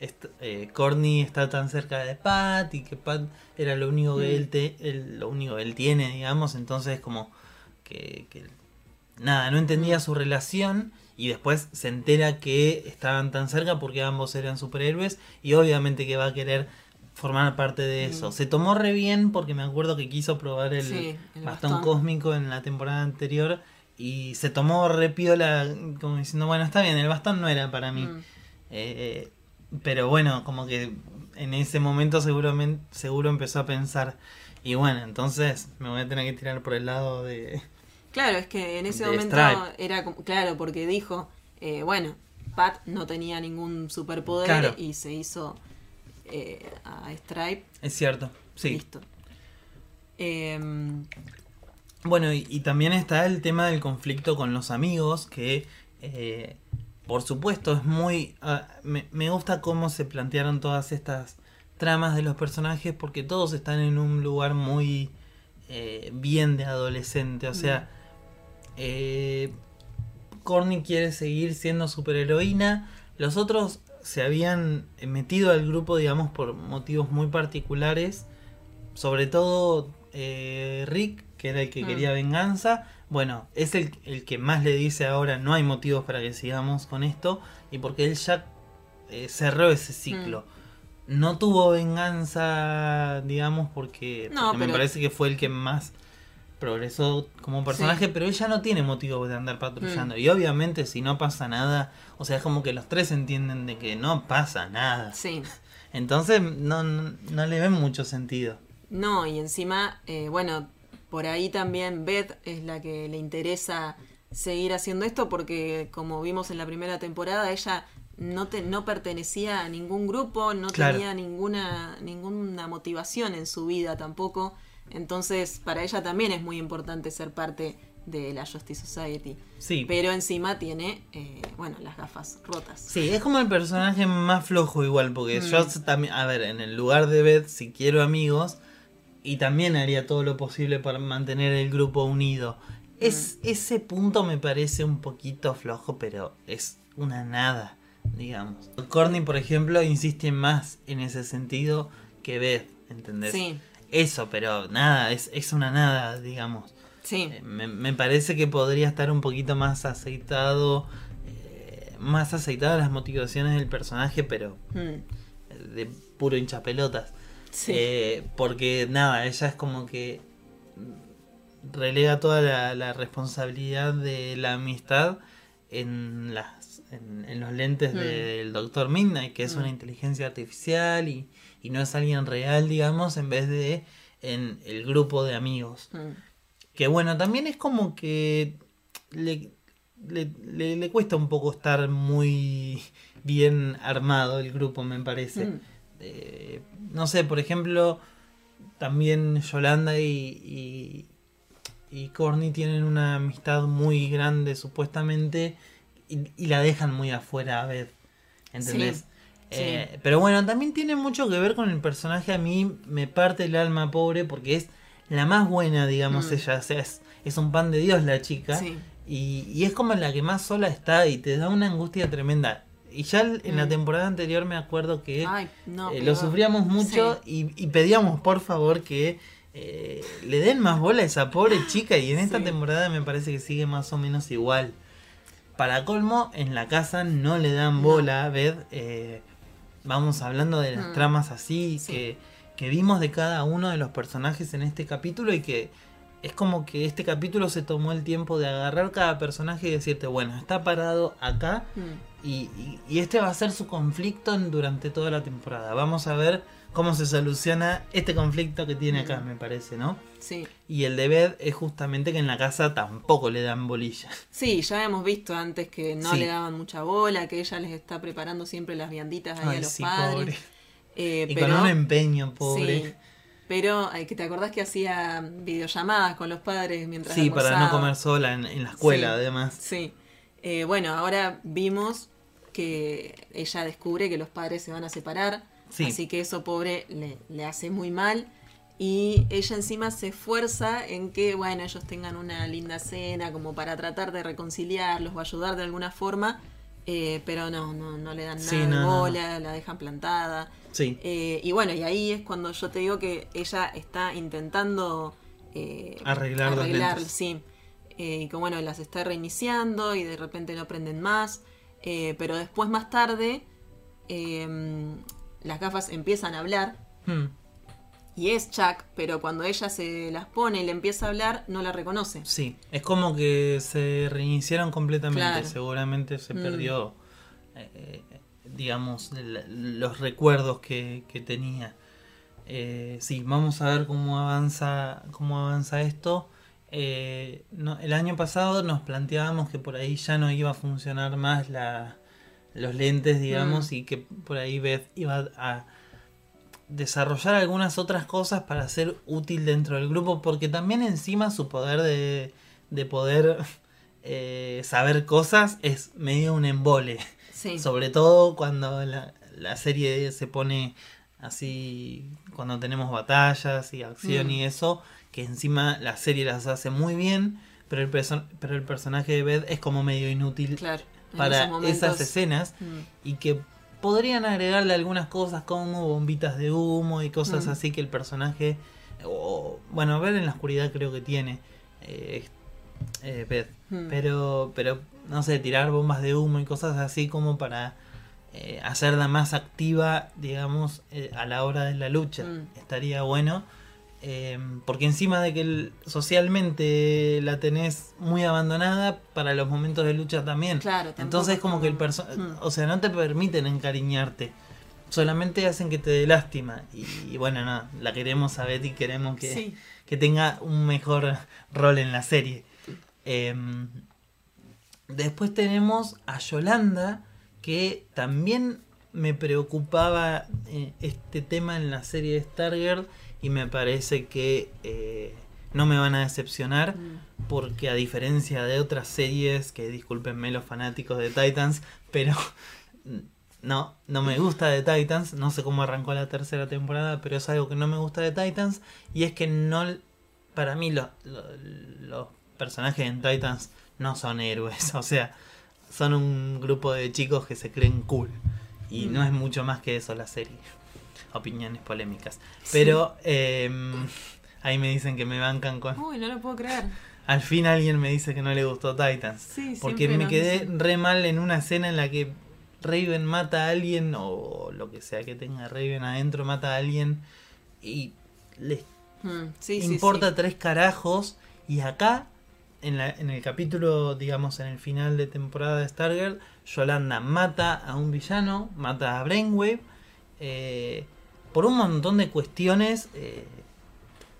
est- eh, Courtney está tan cerca de Pat y que Pat era lo único que Mm. él, te, él- lo único que él tiene, digamos. Entonces como que, que nada, no entendía Mm. su relación y después se entera que estaban tan cerca porque ambos eran superhéroes y obviamente que va a querer formar parte de eso. Mm. Se tomó re bien porque me acuerdo que quiso probar el, Sí, el bastón, bastón. cósmico en la temporada anterior y se tomó re piola como diciendo, bueno, está bien, el bastón no era para mí. Mm. Eh, pero bueno, como que en ese momento seguramente, seguro empezó a pensar, y bueno, entonces me voy a tener que tirar por el lado de... Claro, es que en ese momento Stripe. era como, claro, porque dijo, eh, bueno, Pat no tenía ningún superpoder Claro. y se hizo eh, a Stripe, Es cierto, sí. listo. Em, Bueno, y, y también está el tema del conflicto con los amigos, que eh, por supuesto es muy... ah, me, me gusta cómo se plantearon todas estas tramas de los personajes, porque todos están en un lugar muy eh, bien de adolescente, o sea... Eh, Corny quiere seguir siendo superheroína. Los otros se habían metido al grupo, digamos, por motivos muy particulares. Sobre todo eh, Rick, que era el que Mm. quería venganza. Bueno, es el, el que más le dice ahora no hay motivos para que sigamos con esto. Y porque él ya eh, cerró ese ciclo. No tuvo venganza, digamos, porque, No, porque me parece que fue el que más progresó como personaje, Sí. pero él ya no tiene motivo de andar patrullando. Mm. Y obviamente si no pasa nada, o sea, es como que los tres entienden de que no pasa nada. sí, Entonces no, no, no le ven mucho sentido. no, y encima, eh, bueno, por ahí también Beth es la que le interesa seguir haciendo esto porque como vimos en la primera temporada, ella no, te, no pertenecía a ningún grupo, no Claro. tenía ninguna, ninguna motivación en su vida tampoco. Entonces, para ella también es muy importante ser parte de la Justice Society. Sí. Pero encima tiene, eh, bueno, las gafas rotas. Sí, es como el personaje más flojo igual, porque Mm. yo también, a ver, en el lugar de Beth, si quiero amigos, y también haría todo lo posible para mantener el grupo unido. Es, Mm. Ese punto me parece un poquito flojo, pero es una nada, digamos. Corny, por ejemplo, insiste más en ese sentido que Beth, ¿entendés? Sí, Eso, pero nada, es, es una nada, digamos. sí. Eh, Me, me parece que podría estar un poquito más aceitado, eh, más aceitadas las motivaciones del personaje, pero Mm, eh, de puro hinchapelotas. sí. Eh, porque nada, ella es como que relega toda la, la responsabilidad de la amistad en las en, en los lentes Mm. del Dr. Midnight, que es una inteligencia artificial y, y no es alguien real, digamos, en vez de en el grupo de amigos. Mm, Que bueno, también es como que le, le, le- le cuesta un poco estar muy bien armado el grupo, me parece. Mm. Eh, no sé, por ejemplo, también Yolanda y, y, y Corny tienen una amistad muy grande supuestamente y, y la dejan muy afuera a Beth. ¿Entendés? Sí, Eh, Pero bueno, también tiene mucho que ver con el personaje. A mí me parte el alma pobre porque es la más buena, digamos, Mm. ella. O sea, es, es un pan de Dios la chica. Sí. Y, y es como la que más sola está y te da una angustia tremenda. Y ya en la Mm. temporada anterior me acuerdo que Ay, no, eh, lo sufríamos mucho y, y pedíamos por favor que eh, le den más bola a esa pobre chica y en esta Sí. temporada me parece que sigue más o menos igual. Para colmo, en la casa no le dan bola, Beth. eh, vamos hablando de las Mm. tramas así Sí. que, que vimos de cada uno de los personajes en este capítulo y que es como que este capítulo se tomó el tiempo de agarrar cada personaje y decirte, bueno, está parado acá Mm, y, y- y este va a ser su conflicto en- durante toda la temporada. Vamos a ver cómo se soluciona este conflicto que tiene acá, Mm. me parece, ¿no? Sí. Y el de Beth es justamente que en la casa tampoco le dan bolilla. Sí, ya hemos visto antes que no Sí. le daban mucha bola, que ella les está preparando siempre las vianditas ahí a los sí, padres. pobre. Eh, Y pero, con un empeño, pobre. Sí, pero que te acordás que hacía videollamadas con los padres mientras Sí, para no comer sola en, en la escuela, Sí. además. Sí. Eh, bueno, ahora vimos que ella descubre que los padres se van a separar, Sí. así que eso pobre le, le hace muy mal. Y ella encima se esfuerza en que, bueno, ellos tengan una linda cena, como para tratar de reconciliarlos o ayudar de alguna forma, eh, pero no, no, no le dan nada Sí, de no, bola, la dejan plantada. Sí. Eh, y bueno, y ahí es cuando yo te digo que ella está intentando eh, Arreglar los lentes. sí. Eh, y que bueno, las está reiniciando y de repente no prenden más. Eh, pero después, más tarde, eh, las gafas empiezan a hablar Hmm. Y es Chuck, pero cuando ella se las pone y le empieza a hablar, no la reconoce. Sí, es como que se reiniciaron completamente. Claro. Seguramente se Mm. perdió, eh, digamos, el- los recuerdos que, que tenía. Eh, sí, vamos a ver cómo avanza, cómo avanza esto. Eh, no- el año pasado nos planteábamos que por ahí ya no iba a funcionar más la, los lentes, digamos, Mm. y que por ahí Beth iba a desarrollar algunas otras cosas para ser útil dentro del grupo, porque también encima su poder de, de poder eh, saber cosas es medio un embole. Sí. Sobre todo cuando la, la serie se pone así, cuando tenemos batallas y acción Mm. y eso, que encima la serie las hace muy bien, pero el, perso- pero el personaje de Beth es como medio inútil Claro. para esas escenas Mm, y que podrían agregarle algunas cosas como bombitas de humo y cosas Mm. así que el personaje, o bueno, ver en la oscuridad creo que tiene eh, eh, Beth. Mm. pero, pero no sé, tirar bombas de humo y cosas así como para eh, hacerla más activa, digamos, eh, a la hora de la lucha. Mm. Estaría bueno. Eh, porque encima de que el- socialmente la tenés muy abandonada, para los momentos de lucha también. Claro, Entonces es como que el personaje, Mm. o sea, no te permiten encariñarte. Solamente hacen que te dé lástima. Y, y bueno, no, la queremos a Betty, queremos que, Sí. que tenga un mejor rol en la serie. Em, después tenemos a Yolanda, que también me preocupaba eh, este tema en la serie de Stargirl y me parece que eh, no me van a decepcionar Mm. porque a diferencia de otras series, que discúlpenme los fanáticos de Titans, pero no, no me gusta de Titans, no sé cómo arrancó la tercera temporada, pero es algo que no me gusta de Titans y es que no, para mí los, los, los personajes en Titans no son héroes, o sea, son un grupo de chicos que se creen cool y no es mucho más que eso la serie. Opiniones polémicas. Pero eh, ahí me dicen que me bancan con... Uy, no lo puedo creer. Al fin alguien me dice que no le gustó Titans. Sí, porque me quedé dicen. re mal en una escena en la que Raven mata a alguien o lo que sea que tenga Raven adentro mata a alguien y les Mm, sí, sí, importa sí. tres carajos y acá en, la- en el capítulo digamos en el final de temporada de Stargirl Yolanda mata a un villano mata a Brainwave eh, por un montón de cuestiones eh,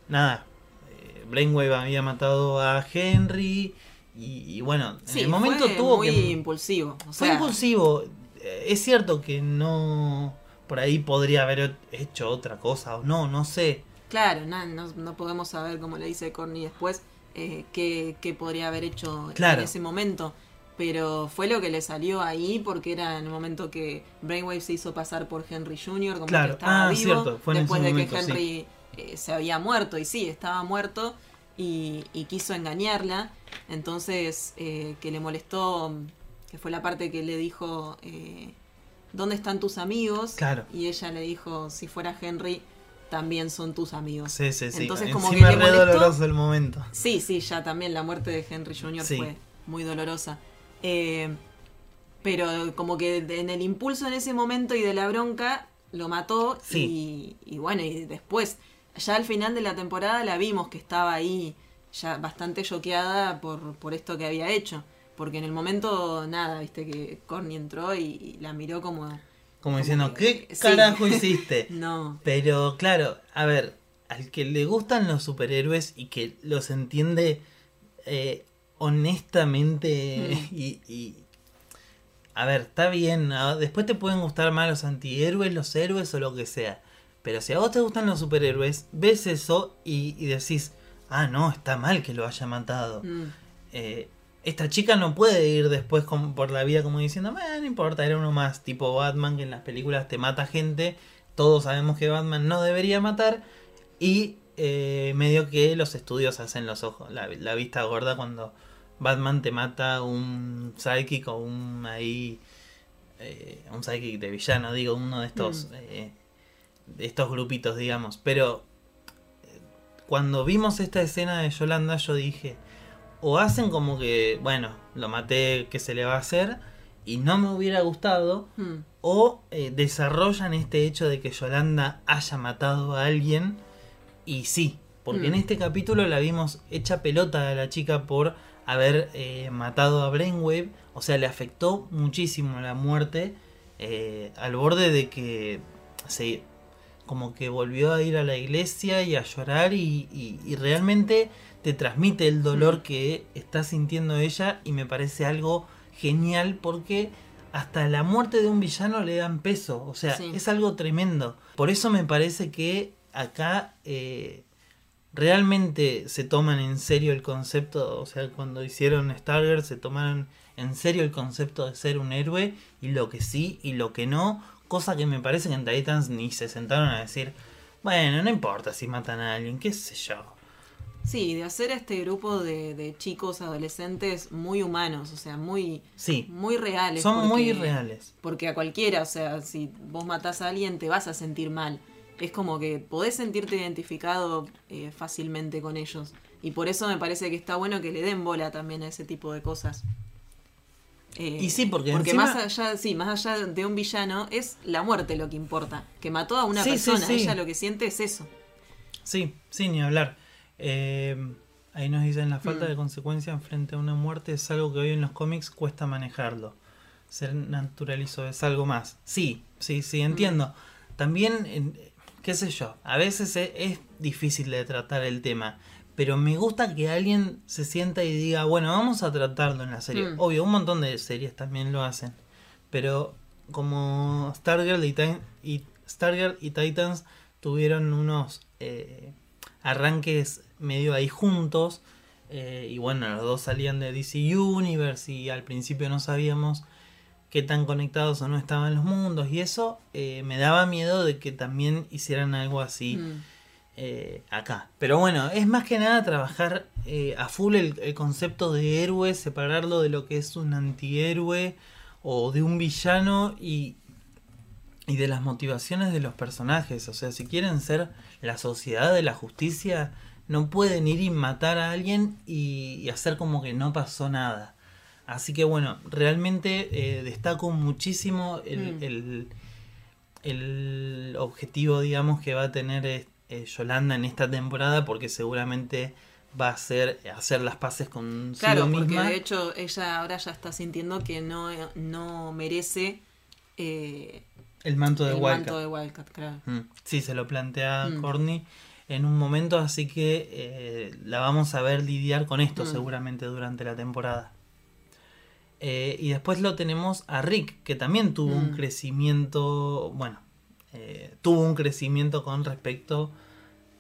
nada eh, Brainwave había matado a Henry y, y bueno en Sí, el momento fue tuvo muy que impulsivo. O fue sea, impulsivo. Eh, Es cierto que no. Por ahí podría haber hecho otra cosa o no, no sé. Claro, na- no, no podemos saber, como le dice Corny después, eh, qué, qué podría haber hecho Claro. en ese momento. Pero fue lo que le salió ahí porque era en el momento que Brainwave se hizo pasar por Henry Jr., como Claro. que estaba Ah, vivo, cierto, fue en después de momento, que sí. Henry eh, se había muerto, y sí, estaba muerto, y, y quiso engañarla. Entonces, eh, que le molestó, que fue la parte que le dijo, eh, ¿dónde están tus amigos? Claro. Y ella le dijo, si fuera Henry, también son tus amigos. Sí, sí, sí. Entonces, como Encima que le re molestó. doloroso el momento. Sí, sí, ya también la muerte de Henry Jr. Sí. fue muy dolorosa. Eh, pero como que en el impulso en ese momento y de la bronca, lo mató. Sí. Y, y bueno, y después, ya al final de la temporada la vimos que estaba ahí ya bastante choqueada por, por esto que había hecho. Porque en el momento, nada, viste que Corny entró y, y la miró como... Como diciendo, que- ¿qué sí. carajo hiciste? No. Pero claro, a ver, al que le gustan los superhéroes y que los entiende eh, honestamente Mm. y, y- A ver, está bien, ¿no? después te pueden gustar más los antihéroes, los héroes o lo que sea. Pero si a vos te gustan los superhéroes, ves eso y, y decís, ah, no, está mal que lo haya matado. Mm. Eh, esta chica no puede ir después con- por la vida como diciendo, "Eh, no importa, era uno más, tipo Batman que en las películas te mata gente, todos sabemos que Batman no debería matar y eh, medio que los estudios hacen los ojos, la, la vista gorda cuando Batman te mata un psychic o un ahí, eh, un psychic de villano, digo, uno de estos, Mm. eh, de estos grupitos, digamos, pero eh, cuando vimos esta escena de Yolanda yo dije, o hacen como que, bueno, lo maté, ¿qué se le va a hacer? Y no me hubiera gustado, Mm. o eh, desarrollan este hecho de que Yolanda haya matado a alguien, y sí, porque en Mm. este capítulo la vimos hecha pelota a la chica por haber eh, matado a Brainwave, o sea, le afectó muchísimo la muerte, eh, al borde de que se como que volvió a ir a la iglesia y a llorar y, y- y realmente te transmite el dolor que está sintiendo ella y me parece algo genial porque hasta la muerte de un villano le dan peso, o sea, Sí. es algo tremendo. Por eso me parece que acá eh, realmente se toman en serio el concepto, o sea, cuando hicieron Stargirl se tomaron en serio el concepto de ser un héroe y lo que sí y lo que no, cosa que me parece que en Titans ni se sentaron a decir, bueno, no importa si matan a alguien, qué sé yo. Sí, de hacer a este grupo de, de chicos adolescentes muy humanos, o sea, muy, Sí, muy reales. son muy irreales. Porque a cualquiera, o sea, si vos matás a alguien te vas a sentir mal. Es como que podés sentirte identificado eh, fácilmente con ellos. Y por eso me parece que está bueno que le den bola también a ese tipo de cosas. Eh, Y sí, porque porque encima- más allá, sí, más allá de un villano es la muerte lo que importa. Que mató a una Sí, persona, sí. ella lo que siente es eso. Sí, sí, ni hablar. Eh, ahí nos dicen la falta Mm. de consecuencia frente a una muerte es algo que hoy en los cómics cuesta manejarlo. Se naturalizó, es algo más. Sí, sí, sí, entiendo. También, qué sé yo, a veces e- es, difícil de tratar el tema, pero me gusta que alguien se sienta y diga, bueno, vamos a tratarlo en la serie. Mm. Obvio, un montón de series también lo hacen. pero como Stargirl y, y, Stargirl y Titans tuvieron unos eh, arranques medio ahí juntos, eh, y bueno, los dos salían de DC Universe y al principio no sabíamos qué tan conectados o no estaban los mundos y eso eh, me daba miedo de que también hicieran algo así Mm. eh, acá. Pero bueno, es más que nada trabajar eh, a full el, el concepto de héroe, separarlo de lo que es un antihéroe o de un villano y, y de las motivaciones de los personajes. O sea, si quieren ser la sociedad de la justicia, no pueden ir y matar a alguien y, y hacer como que no pasó nada. Así que bueno, realmente eh, destaco muchísimo el, Mm. el- el objetivo, digamos, que va a tener eh, eh, Yolanda en esta temporada, porque seguramente va a ser hacer las paces con Claro, sí porque misma. de hecho ella ahora ya está sintiendo que no, no merece eh, el manto de el Wildcat. manto de Wildcat, claro. Mm, Sí, se lo plantea Mm. Courtney en un momento, así que eh, la vamos a ver lidiar con esto Mm. seguramente durante la temporada. Eh, y después lo tenemos a Rick, que también tuvo un Mm. crecimiento, bueno, eh, tuvo un crecimiento con respecto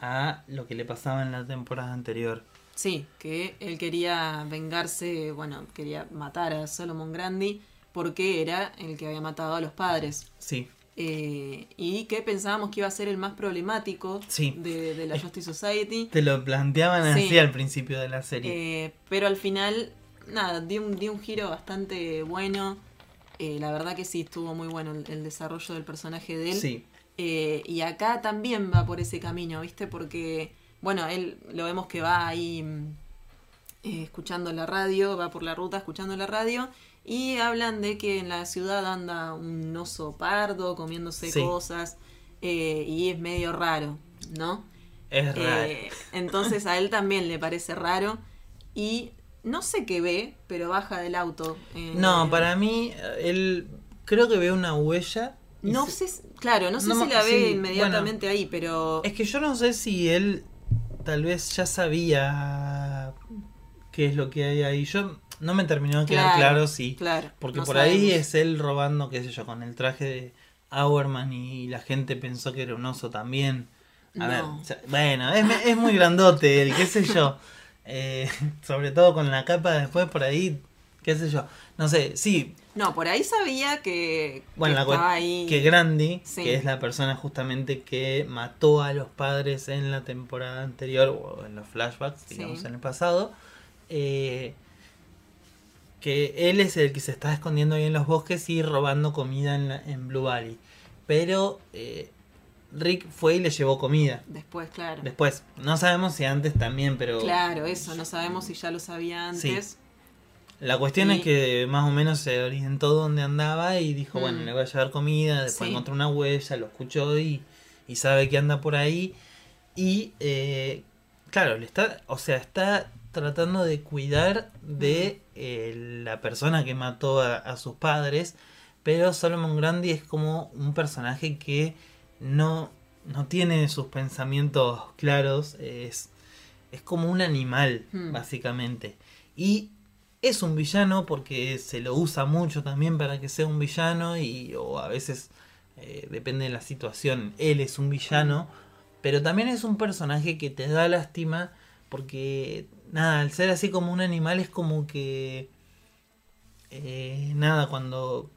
a lo que le pasaba en la temporada anterior. Sí, que él quería vengarse, bueno, quería matar a Solomon Grandi porque era el que había matado a los padres. Sí, Eh, y que pensábamos que iba a ser el más problemático Sí. de, de la Justice Society. te lo planteaban Sí. así al principio de la serie. Eh, pero al final, nada, dio un, dio un giro bastante bueno. Eh, la verdad que sí, estuvo muy bueno el, el desarrollo del personaje de él. sí, Eh, y acá también va por ese camino, ¿viste? Porque, bueno, él lo vemos que va ahí mm, eh, escuchando la radio, va por la ruta escuchando la radio. Y hablan de que en la ciudad anda un oso pardo comiéndose Sí. cosas. y es medio raro, ¿no? es raro. Entonces a él también le parece raro. Y no sé qué ve, pero baja del auto. eh, No, para mí, él creo que ve una huella. No se- sé, claro, no sé No si la ve sí, inmediatamente ahí, pero... Es que yo no sé si él tal vez ya sabía qué es lo que hay ahí. Yo no me terminó de quedar claro, si. Claro, Porque no por ahí es él robando, qué sé yo, con el traje de Auerman y la gente pensó que era un oso también. A No. ver, o sea, bueno, es, es muy grandote él, qué sé yo. Eh, sobre todo con la capa después por ahí, qué sé yo. No sé, sí, No, por ahí sabía que, bueno, que la estaba cue- ahí... que Grandi, Sí. que es la persona justamente que mató a los padres en la temporada anterior, o en los flashbacks, Sí. digamos, en el pasado, eh, que él es el que se está escondiendo ahí en los bosques y robando comida en, la- en Blue Valley. Pero eh, Rick fue y le llevó comida. Después, claro. Después, no sabemos si antes también, pero Claro, eso, no sabemos si ya lo sabía antes. La cuestión es que más o menos se orientó dónde andaba y dijo, Mm. bueno, le voy a llevar comida, después Sí. encontró una huella, lo escuchó y, y sabe que anda por ahí. Y eh, claro, le está, o sea, está tratando de cuidar de eh, la persona que mató a, a sus padres, pero Solomon Grandi es como un personaje que no, no tiene sus pensamientos claros, es, es como un animal, Hmm. básicamente. Y es un villano porque se lo usa mucho también para que sea un villano y o a veces eh, depende de la situación, él es un villano, pero también es un personaje que te da lástima porque nada, al ser así como un animal es como que eh, nada, cuando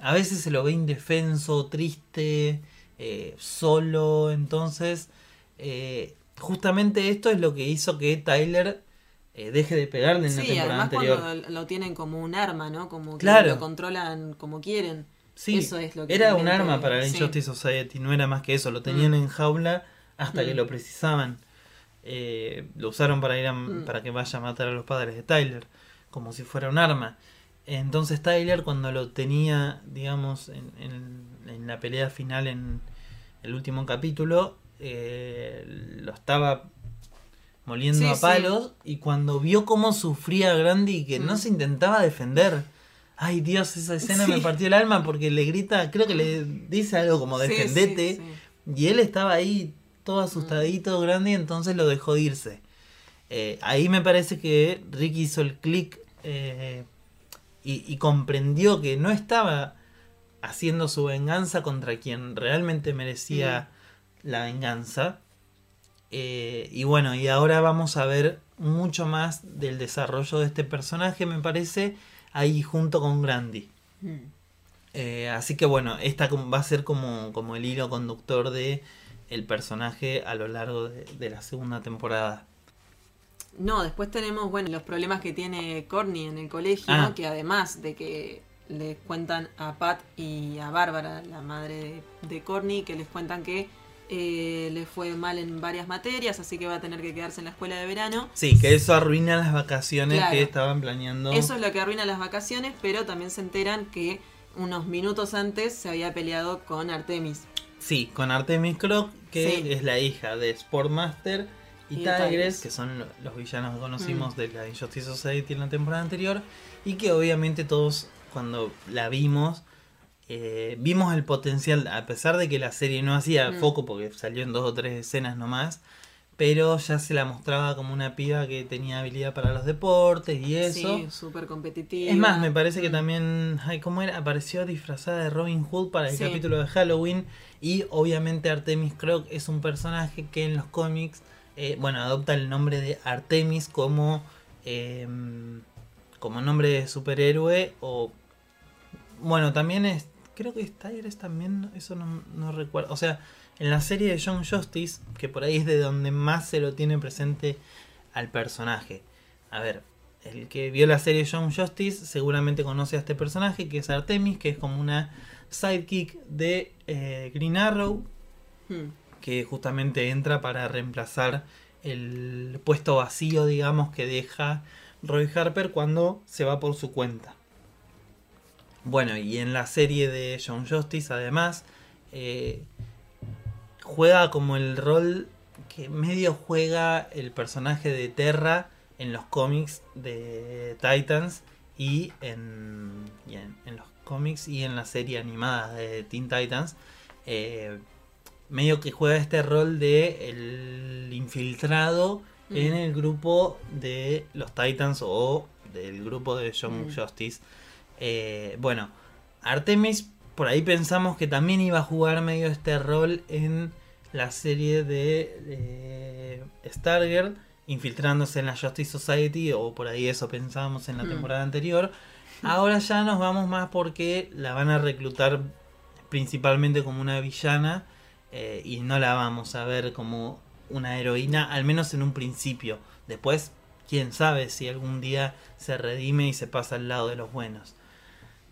a veces se lo ve indefenso, triste, eh, solo, entonces eh, justamente esto es lo que hizo que Tyler eh, deje de pegarle en la Sí, temporada además anterior. cuando lo tienen como un arma, ¿no? Como que Claro. lo controlan como quieren. Sí, Eso es lo que era un arma para la sí. Injustice Society, no era más que eso, lo tenían Mm. en jaula hasta que Mm. lo precisaban. Eh, lo usaron para ir a, Mm. para que vaya a matar a los padres de Tyler, como si fuera un arma. Entonces Tyler cuando lo tenía, digamos, en, en- en la pelea final en el último capítulo, eh, lo estaba moliendo Sí, a sí. palos y cuando vio cómo sufría Grandi y que no Mm. se intentaba defender. Ay Dios, esa escena me partió el alma porque le grita, creo que le dice algo como defendete. Y él estaba ahí todo asustadito, grande, y entonces lo dejó irse. Eh, ahí me parece que Rick hizo el clic eh, y, y comprendió que no estaba haciendo su venganza contra quien realmente merecía la venganza. Eh, y bueno, y ahora vamos a ver mucho más del desarrollo de este personaje, me parece, ahí junto con Grandi. Mm. Eh, así que bueno, esta va a ser como, como el hilo conductor de el personaje a lo largo de, de la segunda temporada. No, después tenemos, bueno, los problemas que tiene Courtney en el colegio, Ah. que además de que les cuentan a Pat y a Bárbara, la madre de, de Courtney, que les cuentan que eh, le fue mal en varias materias, así que va a tener que quedarse en la escuela de verano. Sí, que eso arruina las vacaciones Claro. que estaban planeando. Eso es lo que arruina las vacaciones, pero también se enteran que unos minutos antes se había peleado con Artemis. Sí, con Artemis Croc, que Sí. es la hija de Sportmaster y, Y Tigres, Tigres. que son lo- los villanos que conocimos Mm. de la Injustice Society en la temporada anterior, y que obviamente todos cuando la vimos, eh, vimos el potencial, a pesar de que la serie no hacía Mm. foco porque salió en dos o tres escenas nomás, pero ya se la mostraba como una piba que tenía habilidad para los deportes y eso. Sí, súper competitiva. Es más, me parece que Mm. también, ay, ¿cómo era? Apareció disfrazada de Robin Hood para el Sí. capítulo de Halloween y obviamente Artemis Croc es un personaje que en los cómics, eh, bueno, adopta el nombre de Artemis como, eh, como nombre de superhéroe o, bueno, también es, creo que es Tigres también, eso no, no recuerdo, o sea, en la serie de John Justice, que por ahí es de donde más se lo tiene presente al personaje. A ver, el que vio la serie John Justice seguramente conoce a este personaje que es Artemis, que es como una sidekick de eh, Green Arrow, Mm. que justamente entra para reemplazar el puesto vacío, digamos, que deja Roy Harper cuando se va por su cuenta. Bueno, y en la serie de John Justice, además, eh, juega como el rol que medio juega el personaje de Terra en los cómics de Titans y en, y en, en los cómics y en la serie animada de Teen Titans. Eh, medio que juega este rol de el infiltrado Mm. en el grupo de los Titans o del grupo de John Mm. Justice. Eh, bueno, Artemis, por ahí pensamos que también iba a jugar medio este rol en la serie de eh, Stargirl, infiltrándose en la Justice Society, o por ahí eso pensábamos en la Mm. temporada anterior. Ahora ya nos vamos más porque la van a reclutar principalmente como una villana eh, y no la vamos a ver como una heroína, al menos en un principio. Después, quién sabe si algún día se redime y se pasa al lado de los buenos.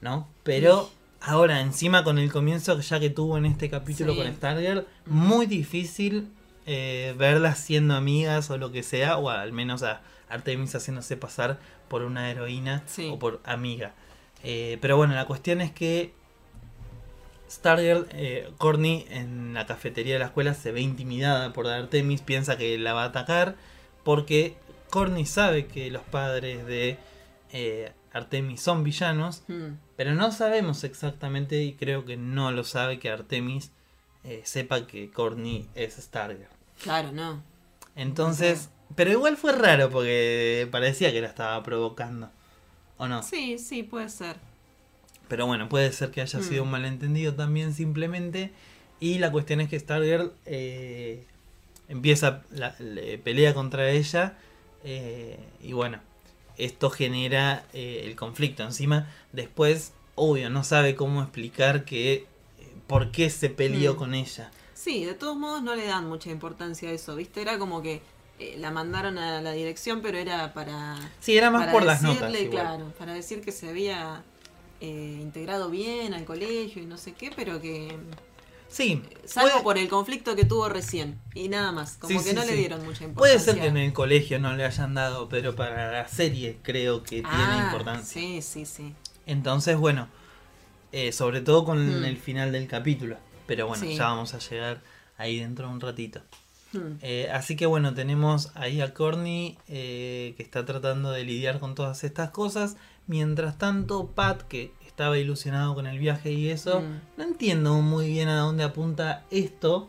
¿No? Pero ahora, encima con el comienzo ya que tuvo en este capítulo Sí. con Stargirl, muy difícil eh, verlas siendo amigas o lo que sea, o al menos a Artemis haciéndose pasar por una heroína Sí. o por amiga. Eh, pero bueno, la cuestión es que Stargirl, eh, Courtney en la cafetería de la escuela se ve intimidada por Artemis, piensa que la va a atacar porque Courtney sabe que los padres de eh, Artemis son villanos, Mm. Pero no sabemos exactamente y creo que no lo sabe que Artemis eh, sepa que Courtney es Stargirl. Claro, no. Entonces, pero igual fue raro porque parecía que la estaba provocando. ¿O no? Sí, sí, puede ser. Pero bueno, puede ser que haya Mm. sido un malentendido también simplemente. Y la cuestión es que Stargirl eh, empieza la le- pelea contra ella. eh, y bueno, esto genera eh, el conflicto. Encima, después, obvio, no sabe cómo explicar que eh, por qué se peleó Mm. con ella. Sí, de todos modos no le dan mucha importancia a eso, ¿viste? Era como que eh, la mandaron a la dirección, pero era para... Sí, era más por las decirle, notas. igual. claro, para decir que se había eh, integrado bien al colegio y no sé qué, pero que... Sí, Salvo puede- por el conflicto que tuvo recién, y nada más, como Sí, que sí, no sí. le dieron mucha importancia. Puede ser que en el colegio no le hayan dado, pero para la serie creo que tiene Ah, importancia. Sí, sí, sí. Entonces, bueno, eh, sobre todo con Hmm. el final del capítulo. Pero bueno, ya vamos a llegar ahí dentro de un ratito. Hmm. Eh, así que bueno, tenemos ahí a Corny eh, que está tratando de lidiar con todas estas cosas. Mientras tanto, Pat, que estaba ilusionado con el viaje y eso, Mm. no entiendo muy bien a dónde apunta esto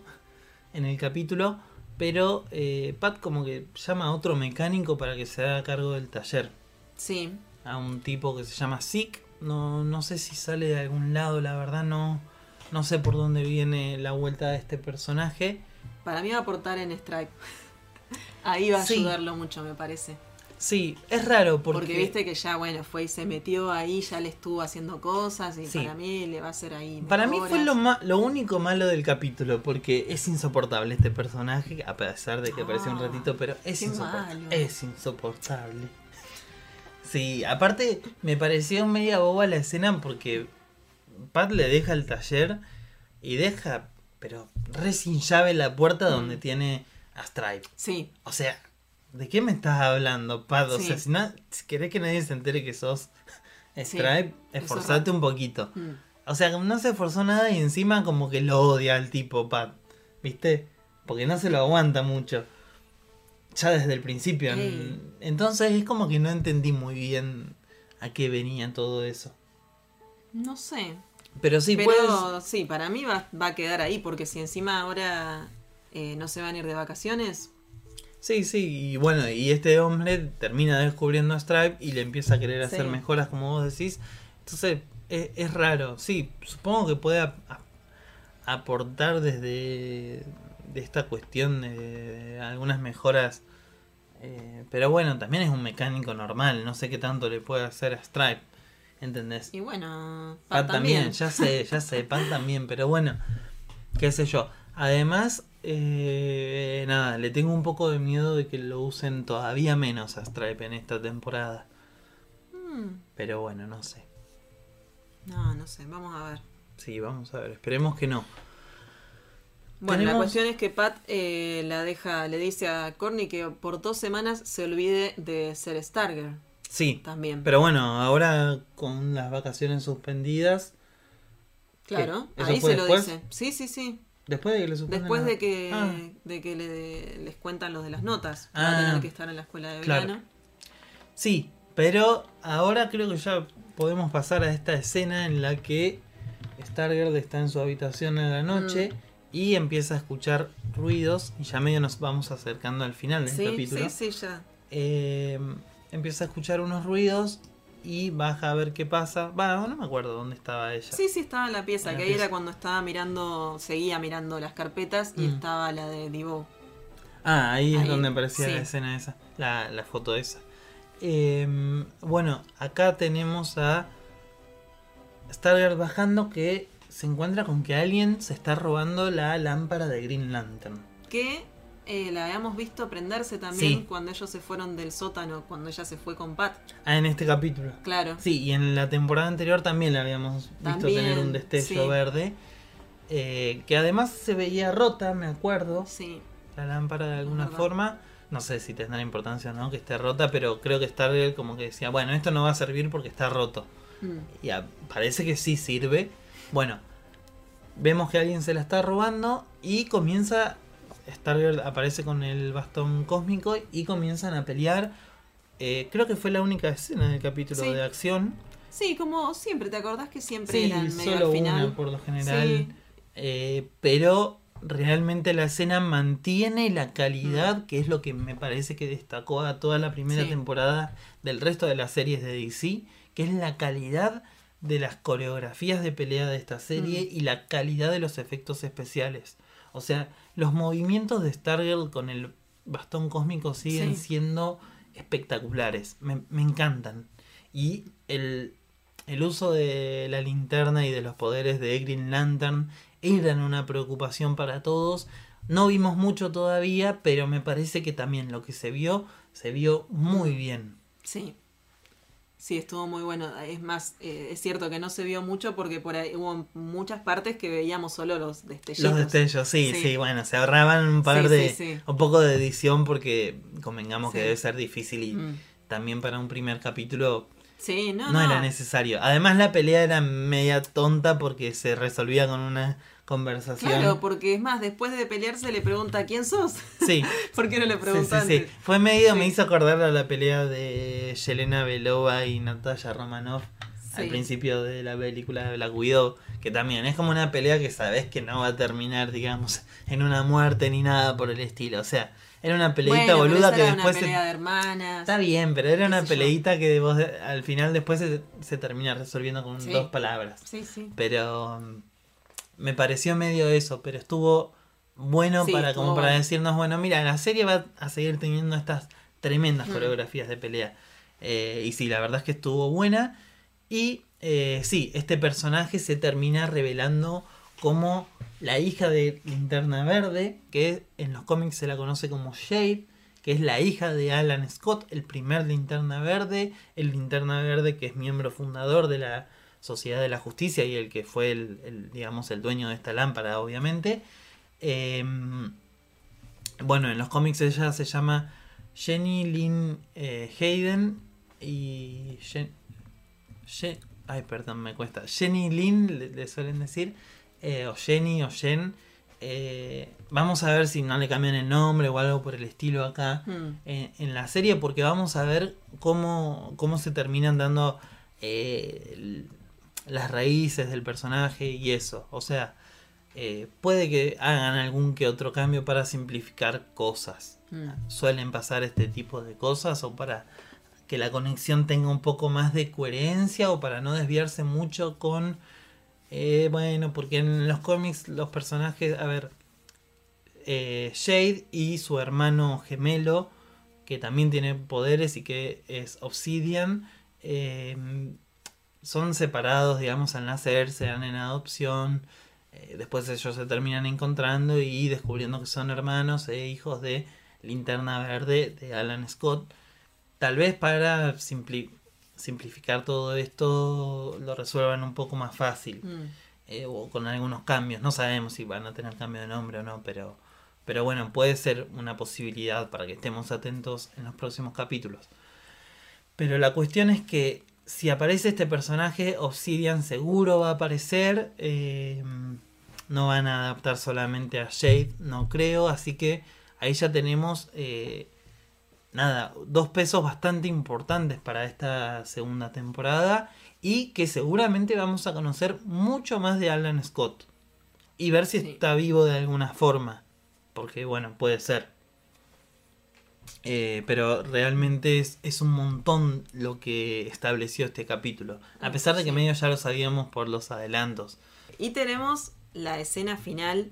en el capítulo. Pero eh, Pat como que llama a otro mecánico para que se haga cargo del taller. Sí, a un tipo que se llama Zeke. No, no sé si sale de algún lado, la verdad no, no sé por dónde viene la vuelta de este personaje. Para mí va a aportar en Stripe. Ahí va a Sí. ayudarlo mucho, me parece. Sí, es raro porque, Porque, viste que ya, bueno, fue y se metió ahí, ya le estuvo haciendo cosas y Sí. para mí le va a hacer ahí. Para mí fue lo, ma- lo único malo del capítulo, porque es insoportable este personaje, a pesar de que apareció un Ah, ratito, pero es insoportable. malo. Es insoportable. Sí, aparte me pareció media boba la escena porque Pat le deja el taller y deja, pero re sin llave la puerta Mm. donde tiene a Stripe. Sí, O sea, ¿de qué me estás hablando, Pat? O Sí. sea, si, si querés que nadie se entere que sos Stripe, eso esforzate es un poquito. Mm. O sea, no se esforzó nada y encima como que lo odia al tipo, Pat. ¿Viste? Porque no se lo aguanta mucho. Ya desde el principio. Entonces es como que no entendí muy bien a qué venía todo eso. no sé. Pero sí, Pero puedes... sí, para mí va, va a quedar ahí, porque si encima ahora eh, no se van a ir de vacaciones, Sí, sí. Y bueno, y este hombre termina descubriendo a Stripe y le empieza a querer hacer Sí. mejoras como vos decís. Entonces es, es raro. Sí, supongo que puede ap- ap- aportar desde de esta cuestión de, algunas mejoras. eh, pero bueno, también es un mecánico normal. No sé qué tanto le puede hacer a Stripe. ¿Entendés? y bueno, Pat también, también. ya sé, ya sé, Pat también, pero bueno, qué sé yo. Además, eh, nada, le tengo un poco de miedo de que lo usen todavía menos a Stripe en esta temporada. Mm, Pero bueno, no sé. no, no sé, vamos a ver. Sí, vamos a ver, esperemos que no. Bueno, la cuestión es que Pat eh, la deja, le dice a Corny que por dos semanas se olvide de ser Starger Sí, también. pero bueno, ahora con las vacaciones suspendidas, claro, ¿Qué? ¿Eso ahí se lo después? dice. Sí, sí, sí. Después de que le suspendan Después la- de que, Ah, de que le- les cuentan los de las notas. Va Ah, a tener que estar en la escuela de claro. verano. Sí, pero ahora creo que ya podemos pasar a esta escena en la que Stargirl está en su habitación en la noche y empieza a escuchar ruidos y ya medio nos vamos acercando al final del Sí, capítulo. sí, sí, ya. Eh, empieza a escuchar unos ruidos y baja a ver qué pasa. Va, no me acuerdo dónde estaba ella. Sí, sí, estaba en la pieza, En la que ahí pieza. era cuando estaba mirando, seguía mirando las carpetas y Mm. estaba la de Divo. Ah, ahí, es donde aparecía sí. la escena esa, la, la foto esa. Eh, bueno, acá tenemos a Stargirl bajando que se encuentra con que alguien se está robando la lámpara de Green Lantern. Que eh, la habíamos visto prenderse también Sí. cuando ellos se fueron del sótano, cuando ella se fue con Pat. Ah, en este capítulo. Claro. Sí, y en la temporada anterior también la habíamos visto También, tener un destello sí. verde. eh, que además se veía rota, me acuerdo. Sí. la lámpara de alguna forma. No sé si tendrá importancia o no que esté rota, pero creo que Stargirl como que decía, bueno, esto no va a servir porque está roto. Mm. Y parece que sí sirve. Bueno, vemos que alguien se la está robando y comienza. Stargirl aparece con el bastón cósmico y comienzan a pelear. Eh, creo que fue la única escena del capítulo Sí. de acción. Sí, como siempre, ¿te acordás que siempre Sí, eran medio solo al final? una por lo general. Sí. Eh, pero realmente la escena mantiene la calidad, Mm. que es lo que me parece que destacó a toda la primera Sí. temporada del resto de las series de DC, que es la calidad de las coreografías de pelea de esta serie Mm. y la calidad de los efectos especiales. O sea, los movimientos de Stargirl con el bastón cósmico siguen Sí. siendo espectaculares. Me, me encantan. Y el, el uso de la linterna y de los poderes de Green Lantern eran una preocupación para todos. No vimos mucho todavía, pero me parece que también lo que se vio, se vio muy bien. Sí. Sí, estuvo muy bueno. Es más, eh, es cierto que no se vio mucho porque por ahí hubo muchas partes que veíamos solo los destellitos. Los destellos, sí, sí, Sí. bueno, se ahorraban un par Sí, de. sí, un poco de edición porque convengamos que debe ser difícil y Mm. también para un primer capítulo Sí, no, no, no. era necesario. Además la pelea era media tonta porque se resolvía con una conversación. Claro, porque es más, después de pelearse le pregunta ¿quién sos? Sí. ¿Por qué no le Sí, preguntan? sí, sí. Fue medio, me Sí. hizo acordar a la pelea de Yelena Belova y Natalia Romanoff al Sí. principio de la película de Black Widow, que también es como una pelea que sabes que no va a terminar, digamos, en una muerte ni nada por el estilo. O sea, Era una peleita Bueno, boluda que era después una se- pelea de hermanas. Está bien, pero era una yo. peleita que vos al final después se, se termina resolviendo con Sí. dos palabras. Sí, sí. Pero me pareció medio eso, pero estuvo bueno Sí, para estuvo como para decirnos, bueno, mira, la serie va a seguir teniendo estas tremendas Mm. coreografías de pelea. Eh, y sí, la verdad es que estuvo buena. Y eh, sí, este personaje se termina revelando como la hija de Linterna Verde, que en los cómics se la conoce como Shade, que es la hija de Alan Scott, el primer Linterna Verde, el Linterna Verde que es miembro fundador de la Sociedad de la Justicia y el que fue el, el, digamos, el dueño de esta lámpara, obviamente. Eh, bueno, en los cómics ella se llama Jenny Lynn eh, Hayden y Jen- Je- ay, perdón, me cuesta. Jenny Lynn le, le suelen decir, eh, o Jenny o Jen. Eh, vamos a ver si no le cambian el nombre o algo por el estilo acá Mm. en, en la serie, porque vamos a ver cómo, cómo se terminan dando las raíces del personaje y eso. O sea, eh, puede que hagan algún que otro cambio para simplificar cosas. Mm. Suelen pasar este tipo de cosas o para que la conexión tenga un poco más de coherencia o para no desviarse mucho con... eh, bueno, porque en los cómics los personajes, a ver, eh, Shade y su hermano gemelo, que también tiene poderes y que es Obsidian, eh, son separados, digamos, al nacer, se dan en adopción. eh, después ellos se terminan encontrando y descubriendo que son hermanos e hijos de Linterna Verde de Alan Scott. Tal vez para simpli- simplificar todo esto lo resuelvan un poco más fácil Mm. eh, o con algunos cambios. No sabemos si van a tener cambio de nombre o no, pero, pero bueno, puede ser una posibilidad para que estemos atentos en los próximos capítulos. Pero la cuestión es que si aparece este personaje, Obsidian seguro va a aparecer. eh, no van a adaptar solamente a Shade, no creo. Así que ahí ya tenemos, eh, nada, dos pesos bastante importantes para esta segunda temporada. Y que seguramente vamos a conocer mucho más de Alan Scott. Y ver si Sí. está vivo de alguna forma. Porque bueno, puede ser. Eh, pero realmente es, es un montón lo que estableció este capítulo. A pesar de que medio ya lo sabíamos por los adelantos. Y tenemos la escena final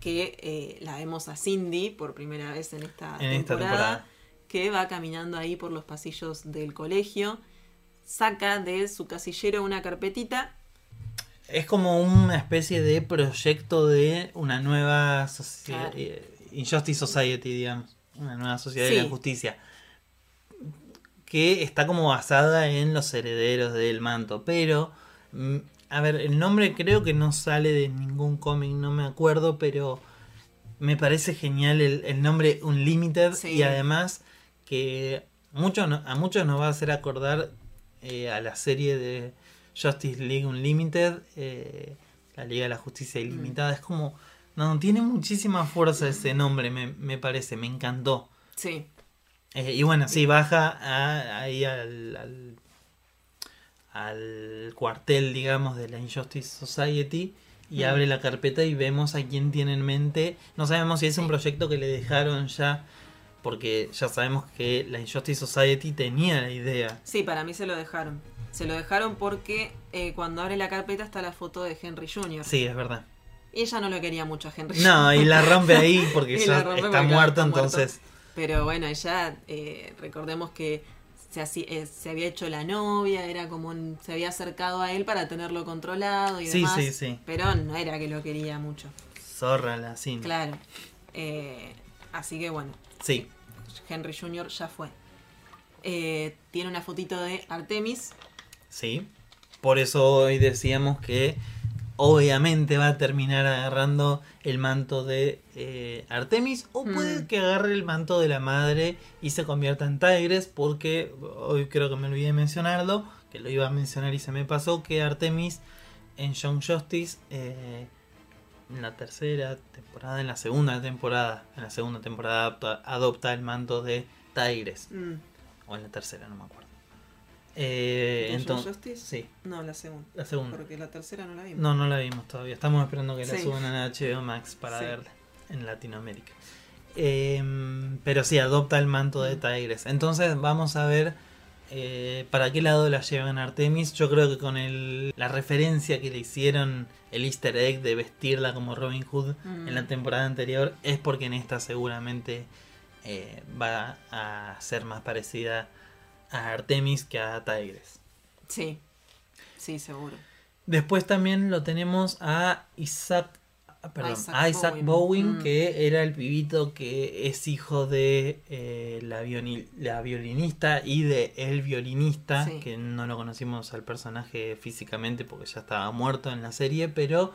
que eh, la vemos a Cindy por primera vez en esta, En esta temporada, que va caminando ahí por los pasillos del colegio, saca de su casillero una carpetita. Es como una especie de proyecto de una nueva sociedad. Claro. Injustice Society, digamos. Una nueva sociedad de la justicia. Que está como basada en los herederos del manto. Pero, mm, a ver, el nombre creo que no sale de ningún cómic, no me acuerdo, pero me parece genial el, el nombre Unlimited. Sí. Y además que mucho no- a muchos nos va a hacer acordar eh, a la serie de Justice League Unlimited, eh, la Liga de la Justicia Ilimitada. Es como, no, tiene muchísima fuerza ese nombre, me, me parece, me encantó. Sí, Eh, y bueno, sí, baja a- ahí al, al, al cuartel, digamos, de la Injustice Society y Mm. abre la carpeta y vemos a quién tiene en mente. No sabemos si es un proyecto que le dejaron ya, porque ya sabemos que la Injustice Society tenía la idea. sí, para mí se lo dejaron. Se lo dejaron porque eh, cuando abre la carpeta está la foto de Henry Jr. Sí, es verdad. Ella no lo quería mucho a Henry No, y la rompe ahí porque ya rompe está porque muerto, entonces. Pero bueno, ella, eh, recordemos que se, eh, se había hecho la novia, era como un- se había acercado a él para tenerlo controlado y Sí, demás. sí, sí. Pero no era que lo quería mucho. Zorra la cinta. Claro. Eh, así que bueno, Sí, Henry Jr. ya fue. Eh, tiene una fotito de Artemis. sí. Por eso hoy decíamos que obviamente va a terminar agarrando el manto de eh, Artemis o puede Mm. que agarre el manto de la madre y se convierta en Tigres porque hoy creo que me olvidé de mencionarlo, que lo iba a mencionar y se me pasó que Artemis en Young Justice eh, en la tercera temporada, en la segunda temporada, en la segunda temporada adopta, adopta el manto de Tigres Mm, o en la tercera, no me acuerdo. Eh, ¿De Young entonces, Justice? sí, No, la segunda. la segunda. Porque la tercera no la vimos. No, no la vimos todavía. Estamos esperando que la suban a HBO Max para Sí. verla en Latinoamérica. Em, pero sí, adopta el manto de Tigres. Entonces vamos a ver eh, para qué lado la llevan Artemis. Yo creo que con el, la referencia que le hicieron, el easter egg de vestirla como Robin Hood en la Mm. temporada anterior, es porque en esta seguramente eh, va a ser más parecida a Artemis que a Tigres. Sí, sí, seguro. Después también lo tenemos a Isaac, ah, perdón, Isaac a Isaac Bowen. Bowen, Mm. que era el pibito que es hijo de eh, la, la violinista y de el violinista, Sí. que no lo conocimos al personaje físicamente porque ya estaba muerto en la serie, pero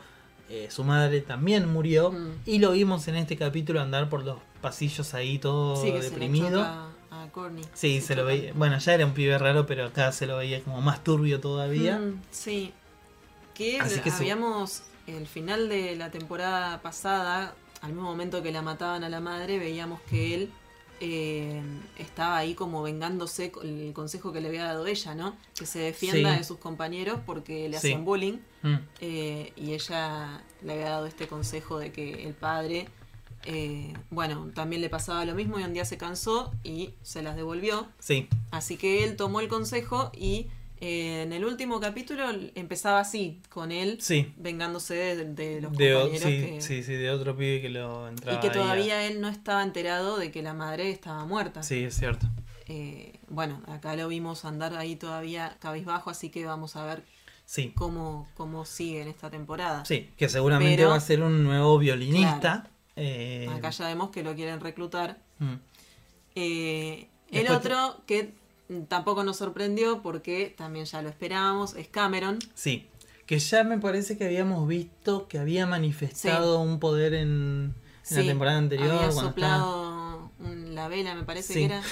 eh, su madre también murió Mm. y lo vimos en este capítulo andar por los pasillos ahí todo Sí, deprimido. Choca a Courtney. Sí, se lo veía. Bueno, ya era un pibe raro, pero acá se lo veía como más turbio todavía. Mm, sí. Que, Así que su- habíamos, el final de la temporada pasada, al mismo momento que la mataban a la madre, veíamos que él eh, estaba ahí como vengándose con el consejo que le había dado ella, ¿no? Que se defienda Sí. de sus compañeros porque le Sí. hacían bullying. Mm. eh, y ella le había dado este consejo de que el padre, eh, bueno, también le pasaba lo mismo y un día se cansó y se las devolvió. Sí, Así que él tomó el consejo y eh, en el último capítulo empezaba así, con él sí. vengándose de, de los De, o- compañeros sí, que- sí, sí, de otro pibe que lo entraba y que a- todavía él no estaba enterado de que la madre estaba muerta. Sí, es cierto. Eh, bueno, acá lo vimos andar ahí todavía cabizbajo, así que vamos a ver Sí, cómo, cómo sigue en esta temporada. sí, que seguramente Pero- va a ser un nuevo violinista. Eh, Acá ya vemos que lo quieren reclutar. mm, Eh, el otro que tampoco nos sorprendió porque también ya lo esperábamos es Cameron. Sí, que ya me parece que habíamos visto que había manifestado un poder en, en la temporada anterior. Había estaba- soplado la vela, me parece Sí. que era.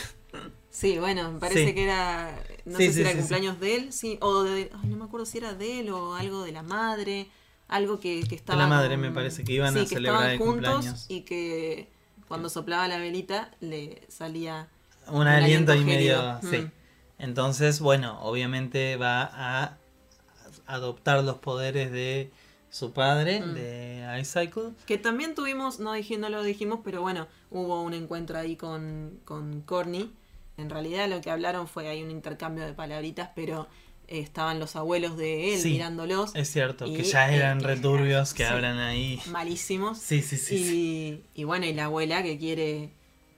Sí, bueno, me parece que era. No sé si era cumpleaños de él, sí, o de. Ay, no me acuerdo si era de él o algo de la madre. Algo que, que estaba. la madre, con- me parece que iban sí, a que celebrar el juntos cumpleaños. Y que cuando soplaba la velita le salía. un aliento, ahí medio. Sí. Mm. Entonces, bueno, obviamente va a adoptar los poderes de su padre, Mm. de Icycle. Que también tuvimos, no, dije, no lo dijimos, pero bueno, hubo un encuentro ahí con, con Corny. En realidad lo que hablaron fue hay un intercambio de palabritas, pero estaban los abuelos de él Sí, mirándolos, Es cierto, que ya eh, eran que- returbios que sí. hablan ahí. malísimos. Sí, sí, sí. sí. y, bueno, y la abuela que quiere,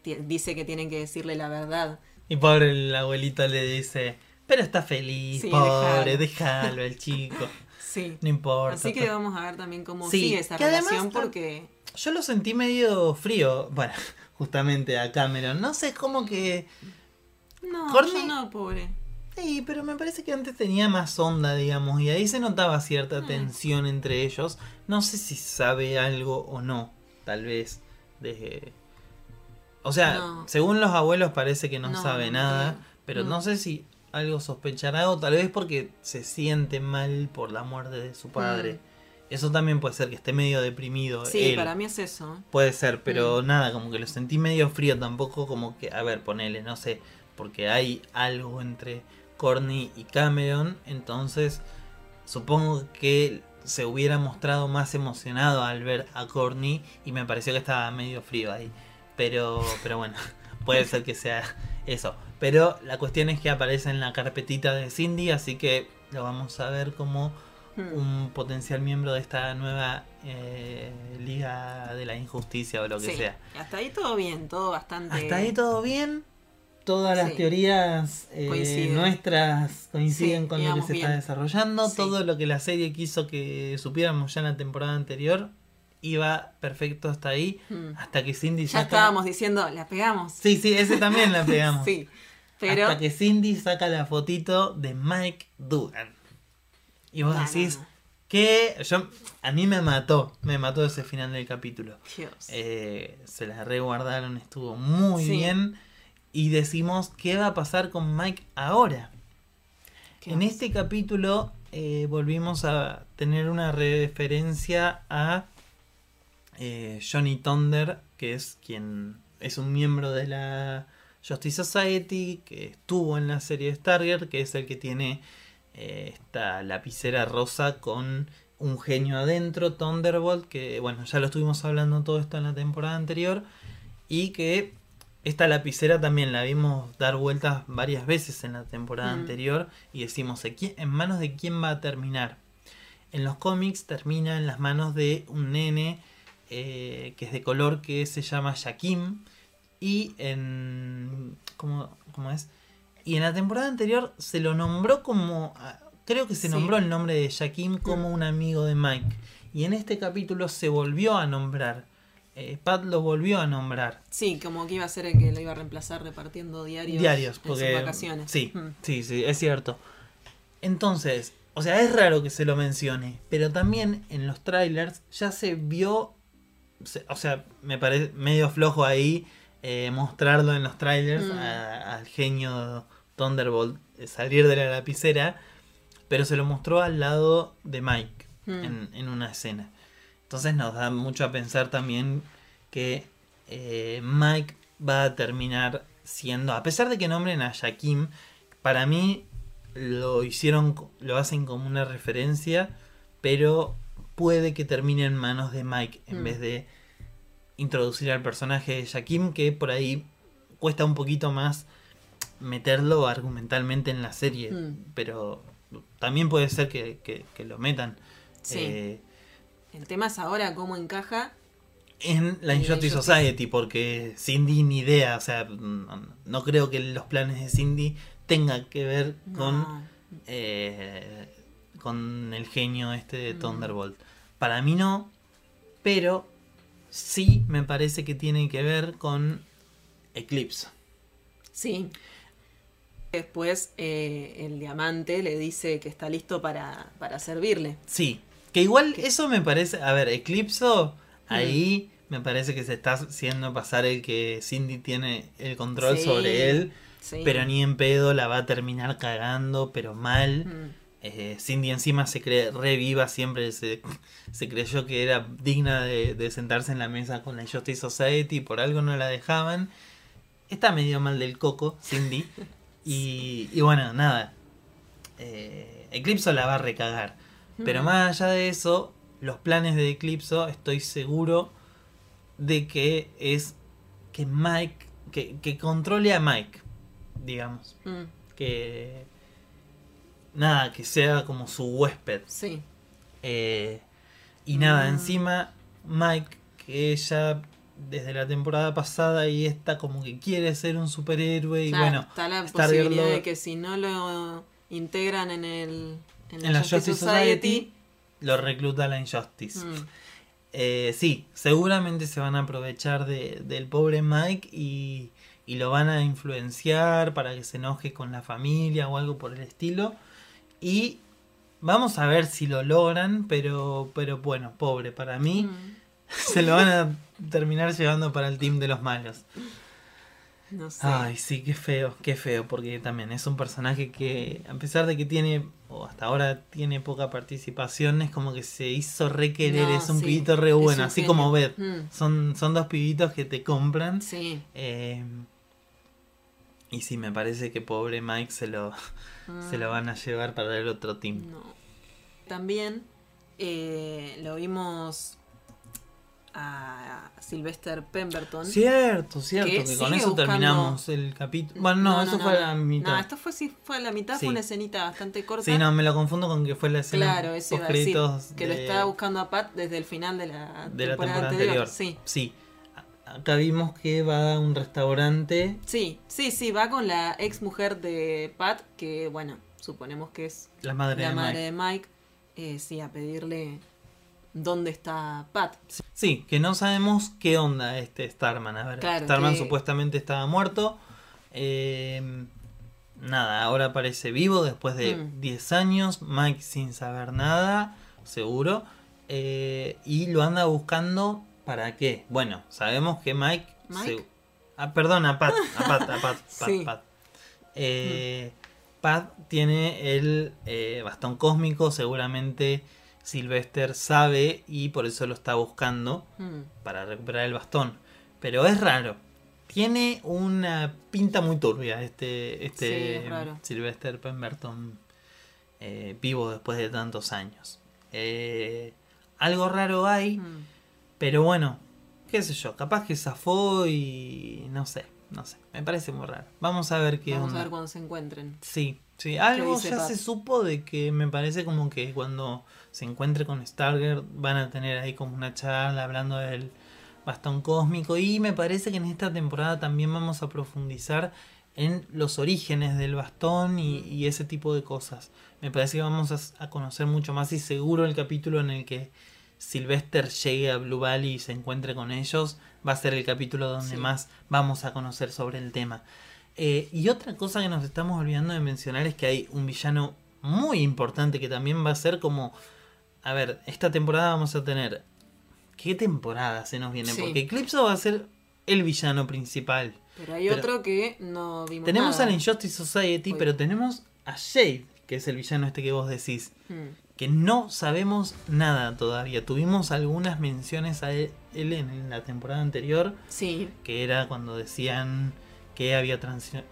dice que tienen que decirle la verdad. Y pobre el abuelito le dice, pero está feliz, pobre, dejalo". déjalo al chico. Sí. No importa. Así que vamos a ver también cómo Sí, sigue esa que además relación está- porque... Yo lo sentí medio frío, bueno, justamente a Cameron. No sé, como que... No, yo no, pobre. Sí, pero me parece que antes tenía más onda, digamos, y ahí se notaba cierta Mm. tensión entre ellos. No sé si sabe algo o no, tal vez. De... O sea, No. según los abuelos parece que no, No, sabe no nada, pero no sé si algo sospechará o tal vez porque se siente mal por la muerte de su padre. Mm. Eso también puede ser que esté medio deprimido. Sí, él. para mí es eso. Puede ser, pero Mm. nada, como que lo sentí medio frío tampoco, como que, a ver, ponele, no sé, porque hay algo entre Corny y Cameron, entonces supongo que se hubiera mostrado más emocionado al ver a Corny y me pareció que estaba medio frío ahí. Pero, pero bueno, puede ser que sea eso. Pero la cuestión es que aparece en la carpetita de Cindy, así que lo vamos a ver como Mm. un potencial miembro de esta nueva eh, Liga de la Injusticia o lo que Sí, sea. Hasta ahí todo bien, todo bastante. Hasta ahí todo bien. Todas las Sí. teorías eh, Coinciden. nuestras coinciden Sí, con lo que se está desarrollando. Sí. Todo lo que la serie quiso que supiéramos ya en la temporada anterior iba perfecto hasta ahí. Mm. Hasta que Cindy Ya saca- estábamos diciendo, la pegamos. Sí, sí, ese también la pegamos. Sí, pero. Hasta que Cindy saca la fotito de Mike Dugan. Y vos decís que yo a mí me mató, me mató ese final del capítulo. Dios. Eh, se la reguardaron, estuvo muy bien. Y decimos, ¿qué va a pasar con Mike ahora? ¿Qué En este capítulo eh, volvimos a tener una referencia a eh, Johnny Thunder, que es quien es un miembro de la Justice Society, que estuvo en la serie de Stargirl, que es el que tiene eh, esta lapicera rosa con un genio adentro, Thunderbolt, que bueno, ya lo estuvimos hablando todo esto en la temporada anterior. Y que esta lapicera también la vimos dar vueltas varias veces en la temporada Mm. anterior y decimos, ¿en quién- ¿en manos de quién va a terminar? En los cómics termina en las manos de un nene eh, que es de color que se llama Shakim y en... ¿cómo, cómo es? Y en la temporada anterior se lo nombró como... ah, Creo que se Sí. nombró el nombre de Shakim como un amigo de Mike. Y en este capítulo se volvió a nombrar. Eh, Pat lo volvió a nombrar. Sí, como que iba a ser el que lo iba a reemplazar repartiendo diarios, Diarios, en sus vacaciones. Sí, Mm. sí, sí, es cierto. Entonces, o sea, es raro que se lo mencione, pero también en los trailers ya se vio, se- o sea, me parece medio flojo ahí eh, mostrarlo en los trailers Mm. a- al genio Thunderbolt eh, salir de la lapicera, pero se lo mostró al lado de Mike Mm. en, en una escena. Entonces nos da mucho a pensar también que eh, Mike va a terminar siendo, a pesar de que nombren a Shakim, para mí lo hicieron, lo hacen como una referencia, pero puede que termine en manos de Mike en Mm. vez de introducir al personaje de Shakim, que por ahí cuesta un poquito más meterlo argumentalmente en la serie, Mm. pero también puede ser que, que- que lo metan. Sí. eh, El tema es ahora cómo encaja. en la En Injustice. Society, porque Cindy ni idea, o sea, no, creo que los planes de Cindy tengan que ver con, eh, con el genio este de Mm. Thunderbolt. Para mí no, pero sí me parece que tiene que ver con Eclipse. Sí. Después eh, el diamante le dice que está listo para, para servirle. Sí, que igual eso me parece, a ver, Eclipso, ahí me parece que se está haciendo pasar el que Cindy tiene el control Sí, sobre él. Sí. Pero ni en pedo la va a terminar cagando, pero mal. Mm. Eh, Cindy encima se cree reviva, siempre se, se creyó que era digna de, de sentarse en la mesa con la Justice Society, por algo no la dejaban. Está medio mal del coco, Cindy. Y, y bueno, nada. Eh, Eclipso la va a recagar. Pero más allá de eso, los planes de Eclipso estoy seguro de que es que Mike, que, que controle a Mike, digamos. Mm. Que nada, que sea como su huésped. Sí. Eh, y nada, Mm. encima Mike, que ella desde la temporada pasada y esta como que quiere ser un superhéroe y Claro, bueno, está la posibilidad de que si no lo integran en el en en la Justice Society lo recluta la Injustice. Mm. Eh, sí, seguramente se van a aprovechar de- del pobre Mike y, y lo van a influenciar para que se enoje con la familia o algo por el estilo. Y vamos a ver si lo logran, pero, pero bueno, pobre, para mí Mm. se lo van a terminar llevando para el team de los malos. No sé. Ay, sí, qué feo, qué feo, porque también es un personaje que, a pesar de que tiene, o hasta ahora tiene poca participación, es como que se hizo requerer, No, es un sí, pibito re bueno, así genio. como Beth. Mm. Son, son dos pibitos que te compran. Sí. eh, y sí, me parece que pobre Mike se lo, se lo van a llevar para el otro team. No. También eh, lo vimos a Sylvester Pemberton. Cierto, cierto, Que que, con eso buscando- terminamos el capítulo. Bueno, no, eso fue a la mitad. No, esto fue, sí, fue a la mitad, Sí. fue una escenita bastante corta. Sí, no, me lo confundo con que fue la escena Claro, eso iba a decir, que lo estaba buscando a Pat desde el final de la, de la temporada, anterior. anterior. Sí. A- Acá vimos que va a un restaurante. sí, sí, sí, va con la ex mujer de Pat, que bueno, suponemos que es La madre la de madre Mike. de Mike, eh, sí, a pedirle dónde está Pat. Sí, que no sabemos qué onda este Starman. A ver, Claro, Starman que- supuestamente estaba muerto. Eh, nada, ahora aparece vivo después de Mm. 10 años. Mike sin saber nada, seguro. Eh, y lo anda buscando para qué. Bueno, sabemos que Mike. ¿Mike? se- Ah, perdón, a Pat. A Pat, a Pat, Pat, Sí. Pat. Eh, Pat tiene el eh, bastón cósmico, seguramente Sylvester sabe y por eso lo está buscando Mm, para recuperar el bastón. Pero es raro. Tiene una pinta muy turbia este, Sí, este es. Sylvester Pemberton eh, vivo después de tantos años. Eh, algo raro hay, mm. pero bueno, qué sé yo, capaz que zafó y no sé, no sé, me parece muy raro. Vamos a ver qué Vamos onda. a ver cuando se encuentren. Sí, sí, algo ya se supo de que me parece como que cuando se encuentre con Stargirl van a tener ahí como una charla hablando del bastón cósmico y me parece que en esta temporada también vamos a profundizar en los orígenes del bastón y, y ese tipo de cosas. Me parece que vamos a, a conocer mucho más y seguro el capítulo en el que Sylvester llegue a Blue Valley y se encuentre con ellos va a ser el capítulo donde Sí. más vamos a conocer sobre el tema. Eh, y otra cosa que nos estamos olvidando de mencionar es que hay un villano muy importante que también va a ser como... A ver, esta temporada vamos a tener... ¿Qué temporada se nos viene? Sí. Porque Eclipso va a ser el villano principal. Pero hay Pero- otro que no vimos Tenemos nada. a la Injustice Society, pero tenemos a Shade, que es el villano este que vos decís. Hmm. Que no sabemos nada todavía. Tuvimos algunas menciones a él él en la temporada anterior, Sí, que era cuando decían que había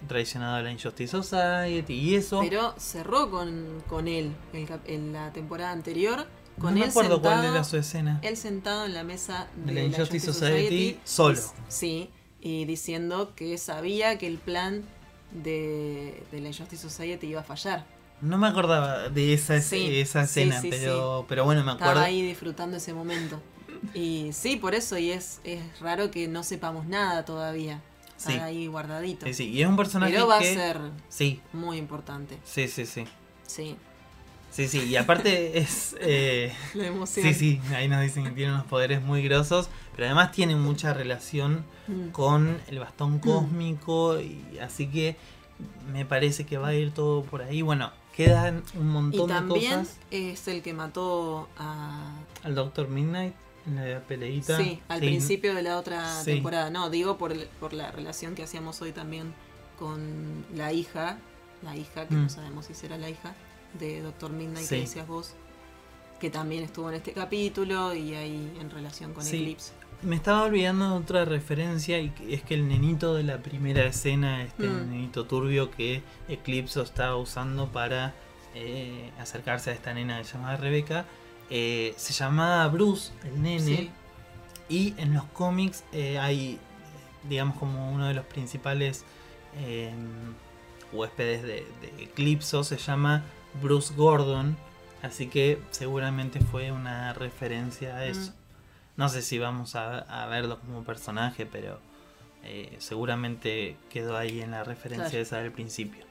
traicionado a la Injustice Society y eso. pero cerró con, con él en la temporada anterior. Con no me acuerdo sentado, cuál era su escena. Él sentado en la mesa De de, la Injustice Society, solo. dis- Sí, y diciendo que sabía que el plan de, de la Injustice Society iba a fallar. No me acordaba de esa, es- Sí, esa sí, escena, sí, pero, pero bueno, me acuerdo. Estaba ahí disfrutando ese momento. Y sí, por eso, y es, es raro que no sepamos nada todavía. Está Sí. ahí guardadito. Sí, sí, y es un personaje Pero va que... a ser Sí, muy importante. sí, sí, sí. Sí, Sí, sí, y aparte es... eh, la emoción. Sí, sí, ahí nos dicen que tiene unos poderes muy grosos, pero además tiene mucha relación Mm. con el bastón cósmico, y así que me parece que va a ir todo por ahí. Bueno, quedan un Y montón de también cosas. es el que mató a. Al Doctor Midnight en la peleita. Sí, al principio de la otra Sí. temporada. No, digo por, el- por la relación que hacíamos hoy también con la hija. La hija, que Mm. no sabemos si será la hija de Doctor Midnight Sí. que decías vos. Que también estuvo en este capítulo y ahí en relación con Sí. Eclipse. Me estaba olvidando de otra referencia y es que el nenito de la primera escena, este Mm. nenito turbio que Eclipse estaba usando para eh, acercarse a esta nena que se llamaba Rebeca, eh, se llamaba Bruce, el nene, Sí. y en los cómics eh, hay, digamos, como uno de los principales eh, huéspedes de, de Eclipso, se llama Bruce Gordon, así que seguramente fue una referencia a eso. No sé si vamos a, a verlo como personaje, pero eh, seguramente quedó ahí en la referencia Claro. esa del principio.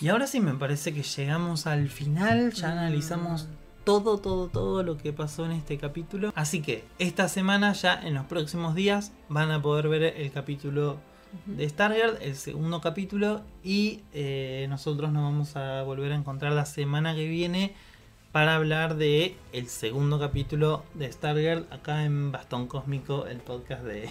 Y ahora sí me parece que llegamos al final, ya Mm. analizamos todo, todo, todo lo que pasó en este capítulo. Así que esta semana, ya en los próximos días, van a poder ver el capítulo de Stargirl, el segundo capítulo, y eh, nosotros nos vamos a volver a encontrar la semana que viene para hablar de el segundo capítulo de Stargirl acá en Bastón Cósmico, el podcast de,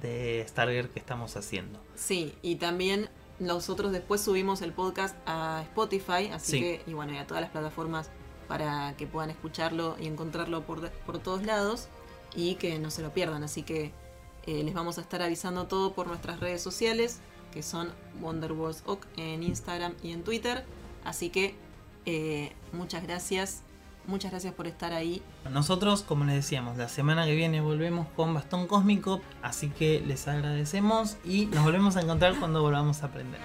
de Stargirl que estamos haciendo. Sí, y también nosotros después subimos el podcast a Spotify, así Sí. que, y bueno, y a todas las plataformas para que puedan escucharlo y encontrarlo por, por todos lados y que no se lo pierdan. Así que eh, les vamos a estar avisando todo por nuestras redes sociales, que son Wonderwalls Oc en Instagram y en Twitter. Así que eh, muchas gracias, muchas gracias por estar ahí. Nosotros, como les decíamos, la semana que viene volvemos con Bastón Cósmico, así que les agradecemos y nos volvemos a encontrar cuando volvamos a aprender.